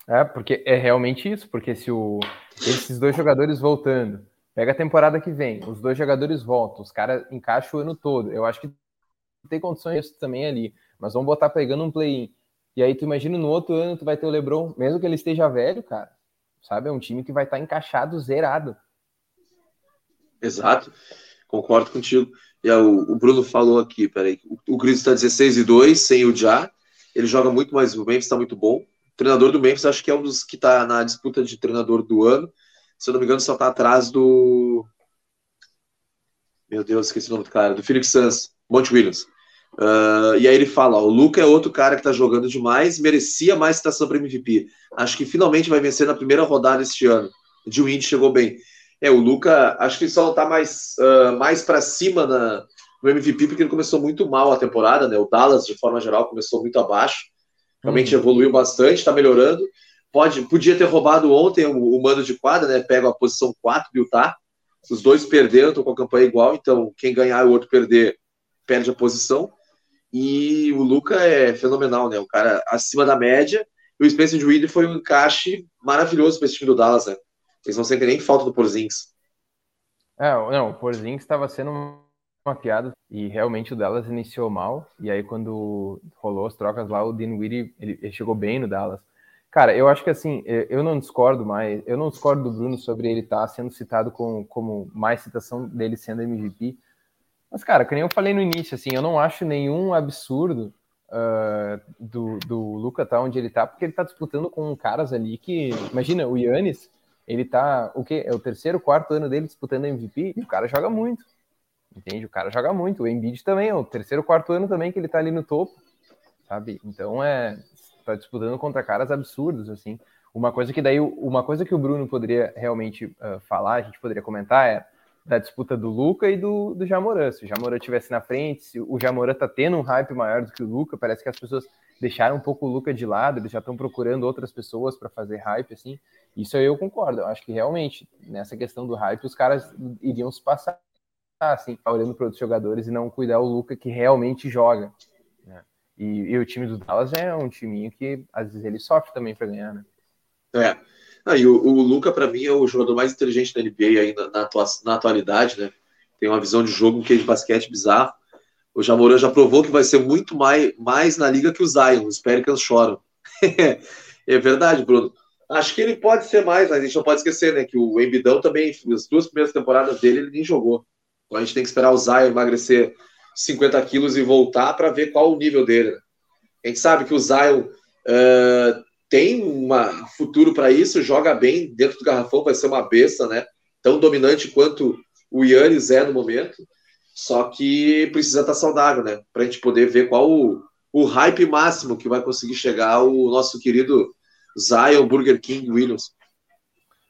É, porque é realmente isso, porque se o, esses dois jogadores voltando, pega a temporada que vem, os dois jogadores voltam, os caras encaixam o ano todo. Eu acho que tem condições também ali, mas vamos botar pegando um play-in. E aí tu imagina no outro ano tu vai ter o LeBron, mesmo que ele esteja velho, cara. Sabe? É um time que vai estar tá encaixado, zerado. Exato. Concordo contigo. E o, o Bruno falou aqui, peraí, o, o está 16 e 2, sem o Já. Ele joga muito mais, o Memphis está muito bom treinador do Memphis, acho que é um dos que está na disputa de treinador do ano. Se eu não me engano, só está atrás do. Meu Deus, esqueci o nome do cara, do Phoenix Suns, Monte Williams. Uh, e aí ele fala: ó, o Luca é outro cara que está jogando demais, merecia mais citação para MVP. Acho que finalmente vai vencer na primeira rodada este ano. De Wind chegou bem. É, o Luca, acho que só está mais, uh, mais para cima na, no MVP, porque ele começou muito mal a temporada, né? O Dallas, de forma geral, começou muito abaixo. Realmente uhum. evoluiu bastante, está melhorando. Pode, podia ter roubado ontem o, o mando de quadra, né? Pega a posição 4 do Utah. Os dois perderam, estão com a campanha igual, então quem ganhar e o outro perder, perde a posição. E o Luca é fenomenal, né? O cara acima da média. E o Spencer Dinwiddie foi um encaixe maravilhoso para esse time do Dallas, né? Eles não sentem nem falta do Porzingis. É, não, o Porzingis estava sendo uma piada e realmente o Dallas iniciou mal e aí quando rolou as trocas lá o Dinwiddie ele, ele chegou bem no Dallas cara eu acho que assim eu não discordo mais eu não discordo do Bruno sobre ele estar tá sendo citado com, como mais citação dele sendo MVP mas cara que nem eu falei no início assim eu não acho nenhum absurdo uh, do, do Luca tá onde ele tá porque ele tá disputando com caras ali que imagina o Yannis ele tá o que é o terceiro quarto ano dele disputando MVP e o cara joga muito Entende? O cara joga muito. O Embiid também, é o terceiro, quarto ano também que ele tá ali no topo, sabe? Então é. Tá disputando contra caras absurdos, assim. Uma coisa que daí, uma coisa que o Bruno poderia realmente uh, falar, a gente poderia comentar é da disputa do Luca e do, do Jamoran. Se o Jamoran estivesse na frente, se o Jamoran tá tendo um hype maior do que o Luca, parece que as pessoas deixaram um pouco o Luca de lado, eles já estão procurando outras pessoas para fazer hype, assim. Isso aí eu concordo. Eu acho que realmente, nessa questão do hype, os caras iriam se passar assim, olhando para outros jogadores e não cuidar o Luca que realmente joga. E, e, o time do Dallas é um timinho que às vezes ele sofre também para ganhar, né? É. Ah, e o, o Luca, para mim, é o jogador mais inteligente da NBA ainda na, atua na atualidade, né? Tem uma visão de jogo, um que de basquete bizarro. O Jamoran já provou que vai ser muito mais, mais na liga que o Zion. Os Pelicans choram. *laughs* é verdade, Bruno. Acho que ele pode ser mais, mas a gente não pode esquecer, né? Que o Embidão também, as duas primeiras temporadas dele, ele nem jogou. Então a gente tem que esperar o Zion emagrecer 50 quilos e voltar para ver qual o nível dele. Né? A gente sabe que o Zion uh, tem um futuro para isso, joga bem dentro do garrafão, vai ser uma besta, né? Tão dominante quanto o Yannis é no momento. Só que precisa estar saudável, né? Para a gente poder ver qual o, o hype máximo que vai conseguir chegar o nosso querido Zion Burger King Williams.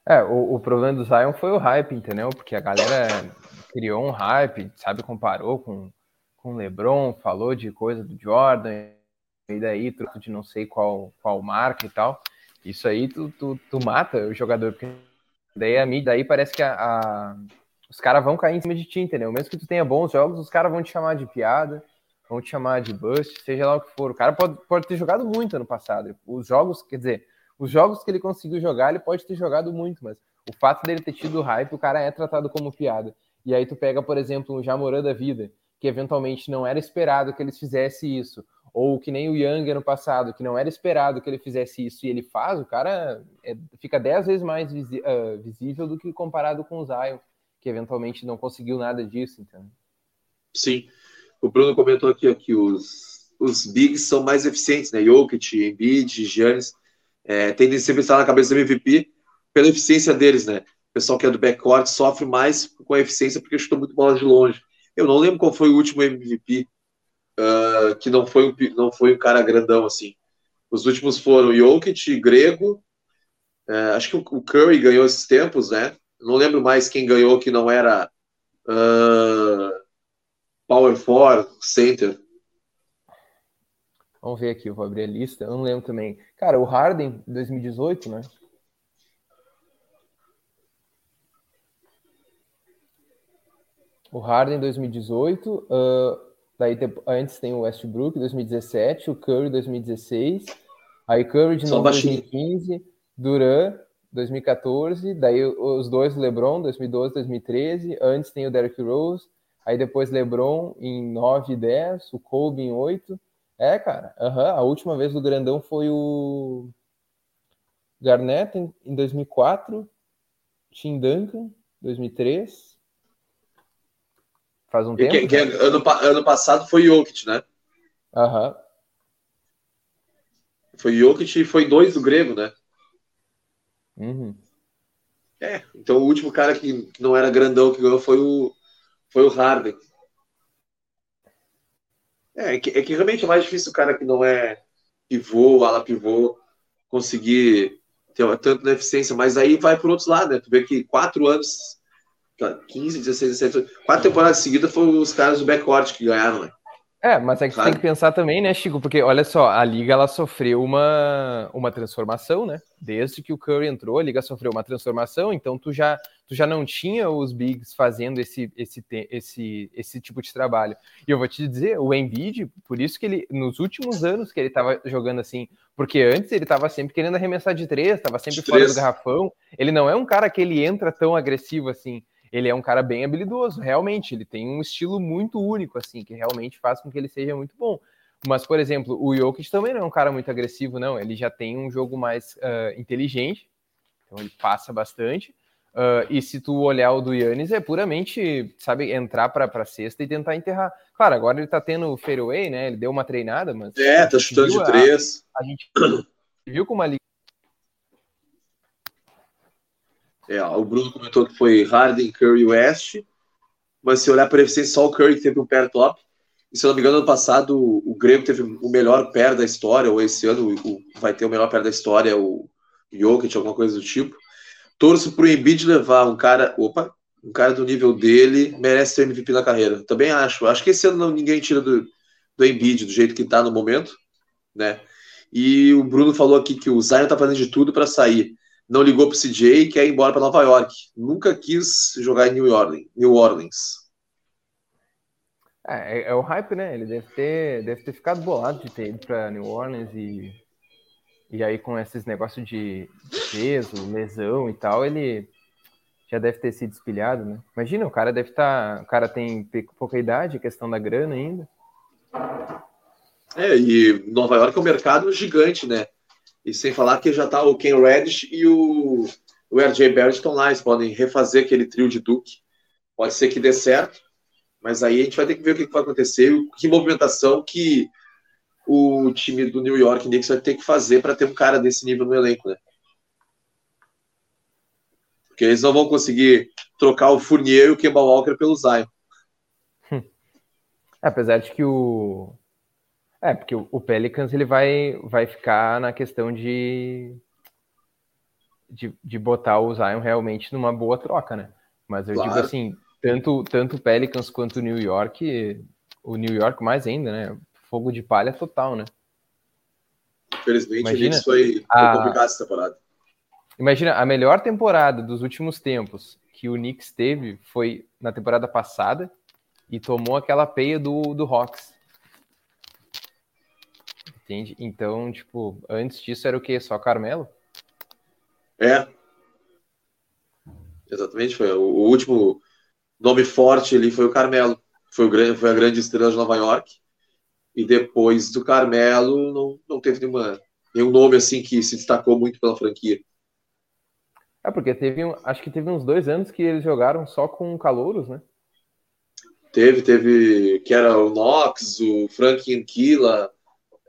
É, o, o problema do Zion foi o hype, entendeu? Porque a galera criou um hype, sabe, comparou com, com LeBron, falou de coisa do Jordan, e daí truco de não sei qual, qual marca e tal. Isso aí tu, tu, tu mata o jogador, porque daí a mídia, daí parece que a, a os caras vão cair em cima de ti, entendeu? Mesmo que tu tenha bons jogos, os caras vão te chamar de piada, vão te chamar de bust, seja lá o que for. O cara pode, pode ter jogado muito ano passado. Os jogos, quer dizer, os jogos que ele conseguiu jogar, ele pode ter jogado muito, mas o fato dele ter tido hype, o cara é tratado como piada. E aí tu pega, por exemplo, um Jamorã da vida, que eventualmente não era esperado que eles fizesse isso, ou que nem o Young ano passado, que não era esperado que ele fizesse isso e ele faz, o cara é, fica dez vezes mais visi uh, visível do que comparado com o Zion que eventualmente não conseguiu nada disso, então. Sim. O Bruno comentou aqui que os, os bigs são mais eficientes, né? Jokic, Embiid, Giannis, é, tendem sempre a estar na cabeça do MVP pela eficiência deles, né? O pessoal que é do backcourt sofre mais com a eficiência porque chutou muito bola de longe. Eu não lembro qual foi o último MVP uh, ah, que não foi, um, não foi um cara grandão assim. Os últimos foram Jokic, Grego, uh, acho que o Curry ganhou esses tempos, né? não lembro mais quem ganhou que não era uh, Power 4 Center. Vamos ver aqui, eu vou abrir a lista. Eu não lembro também. Cara, o Harden, 2018, né? O Harden 2018, uh, daí antes tem o Westbrook 2017, o Curry 2016, aí Curry de novo 2015, Duran 2014, daí os dois LeBron, 2012, 2013, antes tem o Derrick Rose, aí depois LeBron em 9 e 10, o Kobe em 8. É, cara, uhum, a última vez do grandão foi o Garnett em, em 2004, Tim Duncan, 2003. Faz um tempo. Que, que é, ano, ano passado foi Jokic, né? Aham. Uhum. Foi Jokic e foi dois do grego, né? Uhum. É, então o último cara que, não era grandão que ganhou foi o, foi o Harden. É, é que, é que realmente é mais difícil o cara que não é pivô, ala pivô, conseguir ter tanto na eficiência, mas aí vai por outros lados, né? Tu vê que quatro anos, 15, 16, 17, quatro temporadas seguidas foram os caras do backcourt que ganharam, né? É, mas é que você tem que pensar também, né, Chico? Porque olha só, a liga ela sofreu uma, uma transformação, né? Desde que o Curry entrou, a liga sofreu uma transformação, então tu já, tu já não tinha os bigs fazendo esse, esse, esse, esse tipo de trabalho. E eu vou te dizer, o Embiid, por isso que ele, nos últimos anos que ele estava jogando assim, porque antes ele estava sempre querendo arremessar de três, estava sempre de fora três. do garrafão. Ele não é um cara que ele entra tão agressivo assim ele é um cara bem habilidoso, realmente. Ele tem um estilo muito único, assim, que realmente faz com que ele seja muito bom. Mas, por exemplo, o Jokic também não é um cara muito agressivo, não. Ele já tem um jogo mais uh, inteligente, então ele passa bastante. Uh, e se tu olhar o do Yannis, é puramente, sabe, entrar para a cesta e tentar enterrar. Claro, agora ele tá tendo fairway, né? Ele deu uma treinada, mas. É, tá chutando de três. A, a gente viu como a liga É, o Bruno comentou que foi Harden, Curry West, mas se olhar para eficiência, só o Curry teve um pair top. E se eu não me engano, ano passado o Grêmio teve o melhor pair da história, ou esse ano o, vai ter o melhor pair da história, o Jokic, alguma coisa do tipo. Torço para o Embiid levar um cara, opa, um cara do nível dele, merece ter MVP na carreira. Também acho. Acho que esse ano não, ninguém tira do, do Embiid, do jeito que está no momento, né? E o Bruno falou aqui que o Zion tá fazendo de tudo para sair não ligou para o CJ e quer ir embora para Nova York. Nunca quis jogar em New Orleans. New Orleans. É, é, é, o hype, né? Ele deve ter, deve ter ficado bolado de ter ido para New Orleans e, e aí com esses negócios de peso, lesão e tal, ele já deve ter se despilhado, né? Imagina, o cara deve estar. Tá, o cara tem pouca idade, questão da grana ainda. É, e Nova York é um mercado gigante, né? E sem falar que já tá o Ken Reddish e o, o RJ Barrett estão lá, eles podem refazer aquele trio de Duke. Pode ser que dê certo, mas aí a gente vai ter que ver o que, vai acontecer, que movimentação que o time do New York Knicks vai ter que fazer para ter um cara desse nível no elenco, né? Porque eles não vão conseguir trocar o Fournier e o Kemba Walker pelo Zion. *laughs* Apesar de que o. É, porque o Pelicans ele vai, vai ficar na questão de, de, de botar o Zion realmente numa boa troca, né? Mas eu claro. digo assim, tanto, tanto o Pelicans quanto o New York, o New York mais ainda, né? Fogo de palha total, né? Infelizmente, Imagina, isso foi, foi a... complicado essa temporada. Imagina, a melhor temporada dos últimos tempos que o Knicks teve foi na temporada passada e tomou aquela peia do, do Hawks. Entende? Então, tipo, antes disso era o quê? Só Carmelo? É. Exatamente, foi. O, o último nome forte ali foi o Carmelo. Foi, o grande, foi a grande estrela de Nova York. E depois do Carmelo, não, não teve nenhuma, nenhum nome assim que se destacou muito pela franquia. É, porque teve, acho que teve uns dois anos que eles jogaram só com calouros, né? Teve, teve, que era o Knox, o Frank Anquila,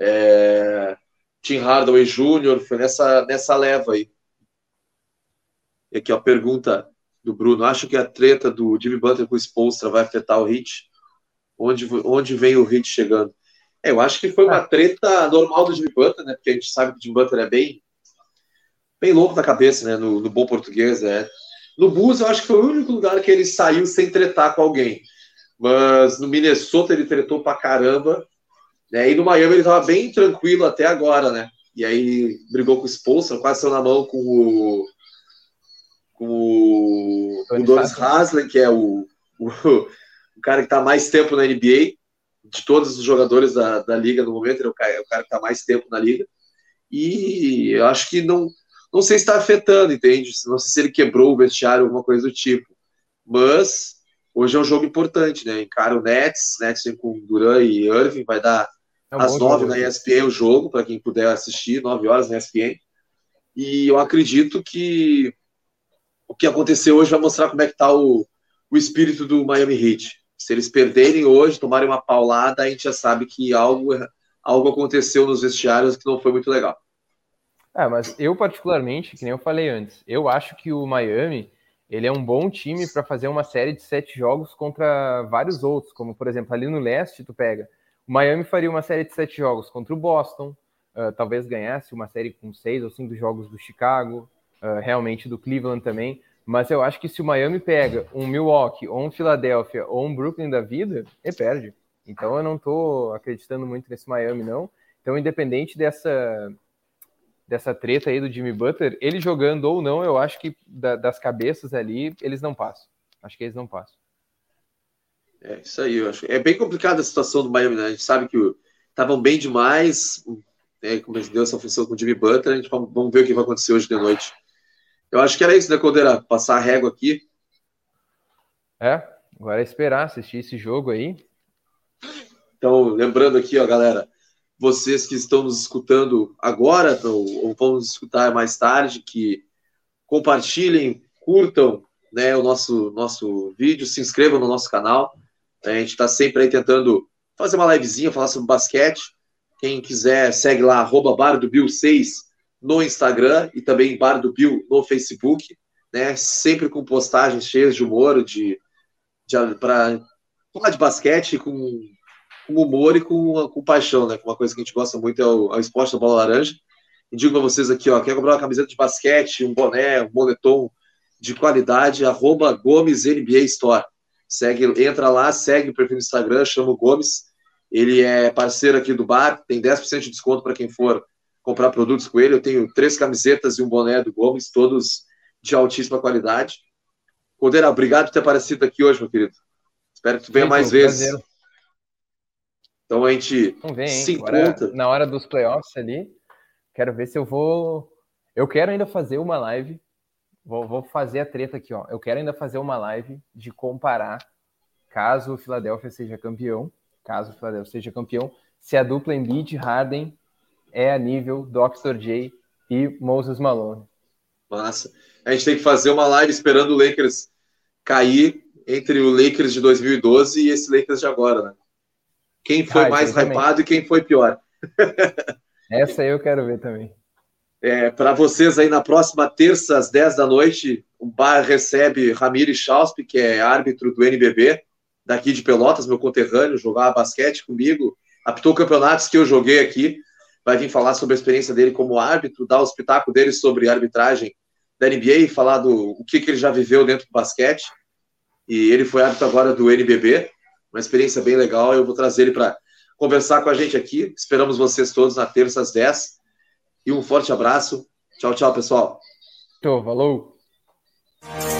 é, Tim Hardaway Jr., foi nessa, nessa leva aí. E aqui, ó, pergunta do Bruno. Acho que a treta do Jimmy Butler com o Spolstra vai afetar o Hit? Onde, onde vem o Hit chegando? É, eu acho que foi uma treta normal do Jimmy Butler, né? Porque a gente sabe que o Jimmy Butler é bem, bem louco da cabeça, né? No, no bom português, né? No Bulls, eu acho que foi o único lugar que ele saiu sem tretar com alguém. Mas no Minnesota ele tretou pra caramba. Né? E no Miami ele tava bem tranquilo até agora, né? E aí brigou com o Spolstra, quase saiu na mão com o com o, o Donis Haslem, que é o, o, o, cara que está mais tempo na NBA, de todos os jogadores da, da liga no momento, ele é o cara, é o cara que está mais tempo na liga. E eu acho que não, não sei se está afetando, entende? Não sei se ele quebrou o vestiário, alguma coisa do tipo. Mas hoje é um jogo importante, né? Encara o Nets, Nets vem com Duran e Irving, vai dar é um às nove na ESPN o jogo, para quem puder assistir, nove horas na ESPN. E eu acredito que o que aconteceu hoje vai mostrar como é que está o, o espírito do Miami Heat. Se eles perderem hoje, tomarem uma paulada, a gente já sabe que algo, algo aconteceu nos vestiários que não foi muito legal. É, mas eu particularmente, que nem eu falei antes, eu acho que o Miami ele é um bom time para fazer uma série de sete jogos contra vários outros, como por exemplo ali no leste tu pega. O Miami faria uma série de sete jogos contra o Boston, uh, talvez ganhasse uma série com seis ou cinco jogos do Chicago, uh, realmente do Cleveland também. Mas eu acho que se o Miami pega um Milwaukee, ou um Philadelphia, ou um Brooklyn da vida, ele perde. Então eu não estou acreditando muito nesse Miami, não. Então, independente dessa, dessa treta aí do Jimmy Butler, ele jogando ou não, eu acho que da, das cabeças ali, eles não passam. Acho que eles não passam. É isso aí, eu acho. É bem complicada a situação do Miami, né? A gente sabe que estavam bem demais, né? Como deu essa função com o Jimmy Butler, a gente vamos ver o que vai acontecer hoje de noite. Eu acho que era isso, né, Caldeira? Passar a régua aqui. É, agora é esperar assistir esse jogo aí. Então, lembrando aqui, ó, galera, vocês que estão nos escutando agora, ou vão nos escutar mais tarde, que compartilhem, curtam né, o nosso, nosso vídeo, se inscrevam no nosso canal. A gente está sempre aí tentando fazer uma livezinha, falar sobre basquete. Quem quiser, segue lá, arroba bar do Bill 6 no Instagram e também Bar do Bill no Facebook, né? Sempre com postagens cheias de humor, de, de para falar de basquete com, com, humor e com, com paixão, né? Uma coisa que a gente gosta muito é o, é o esporte da bola laranja. E digo para vocês aqui, ó, quer comprar uma camiseta de basquete, um boné, um moletom de qualidade, arroba Gomes NBA Store. Segue, entra lá, segue o perfil no Instagram, chama o Gomes. Ele é parceiro aqui do bar, tem 10% de desconto para quem for comprar produtos com ele. Eu tenho três camisetas e um boné do Gomes, todos de altíssima qualidade. Cordeira, obrigado por ter aparecido aqui hoje, meu querido. Espero que tu venha Sim, mais vezes. Prazer. Então a gente vem, se encontra. na hora dos playoffs ali, quero ver se eu vou. Eu quero ainda fazer uma live. Vou, vou fazer a treta aqui, ó. Eu quero ainda fazer uma live de comparar, caso o Philadelphia seja campeão, caso o Philadelphia seja campeão, se a dupla Embiid, Harden é a nível Dr. J e Moses Malone. Massa. A gente tem que fazer uma live esperando o Lakers cair entre o Lakers de 2012 e esse Lakers de agora, né? Quem foi ah, mais hypado e quem foi pior. *laughs* Essa eu quero ver também. É, Para vocês aí na próxima terça às 10 da noite, o bar recebe Ramiro Chauspe, que é árbitro do NBB. daqui de Pelotas, meu conterrâneo, jogava basquete comigo, apitou campeonatos que eu joguei aqui, vai vir falar sobre a experiência dele como árbitro, dar o espetáculo dele sobre arbitragem da NBA, falar do o que, que ele já viveu dentro do basquete. E ele foi árbitro agora do NBB, uma experiência bem legal. Eu vou trazer ele para conversar com a gente aqui. Esperamos vocês todos na terça às 10. E um forte abraço. Tchau, tchau, pessoal. Tchau, falou.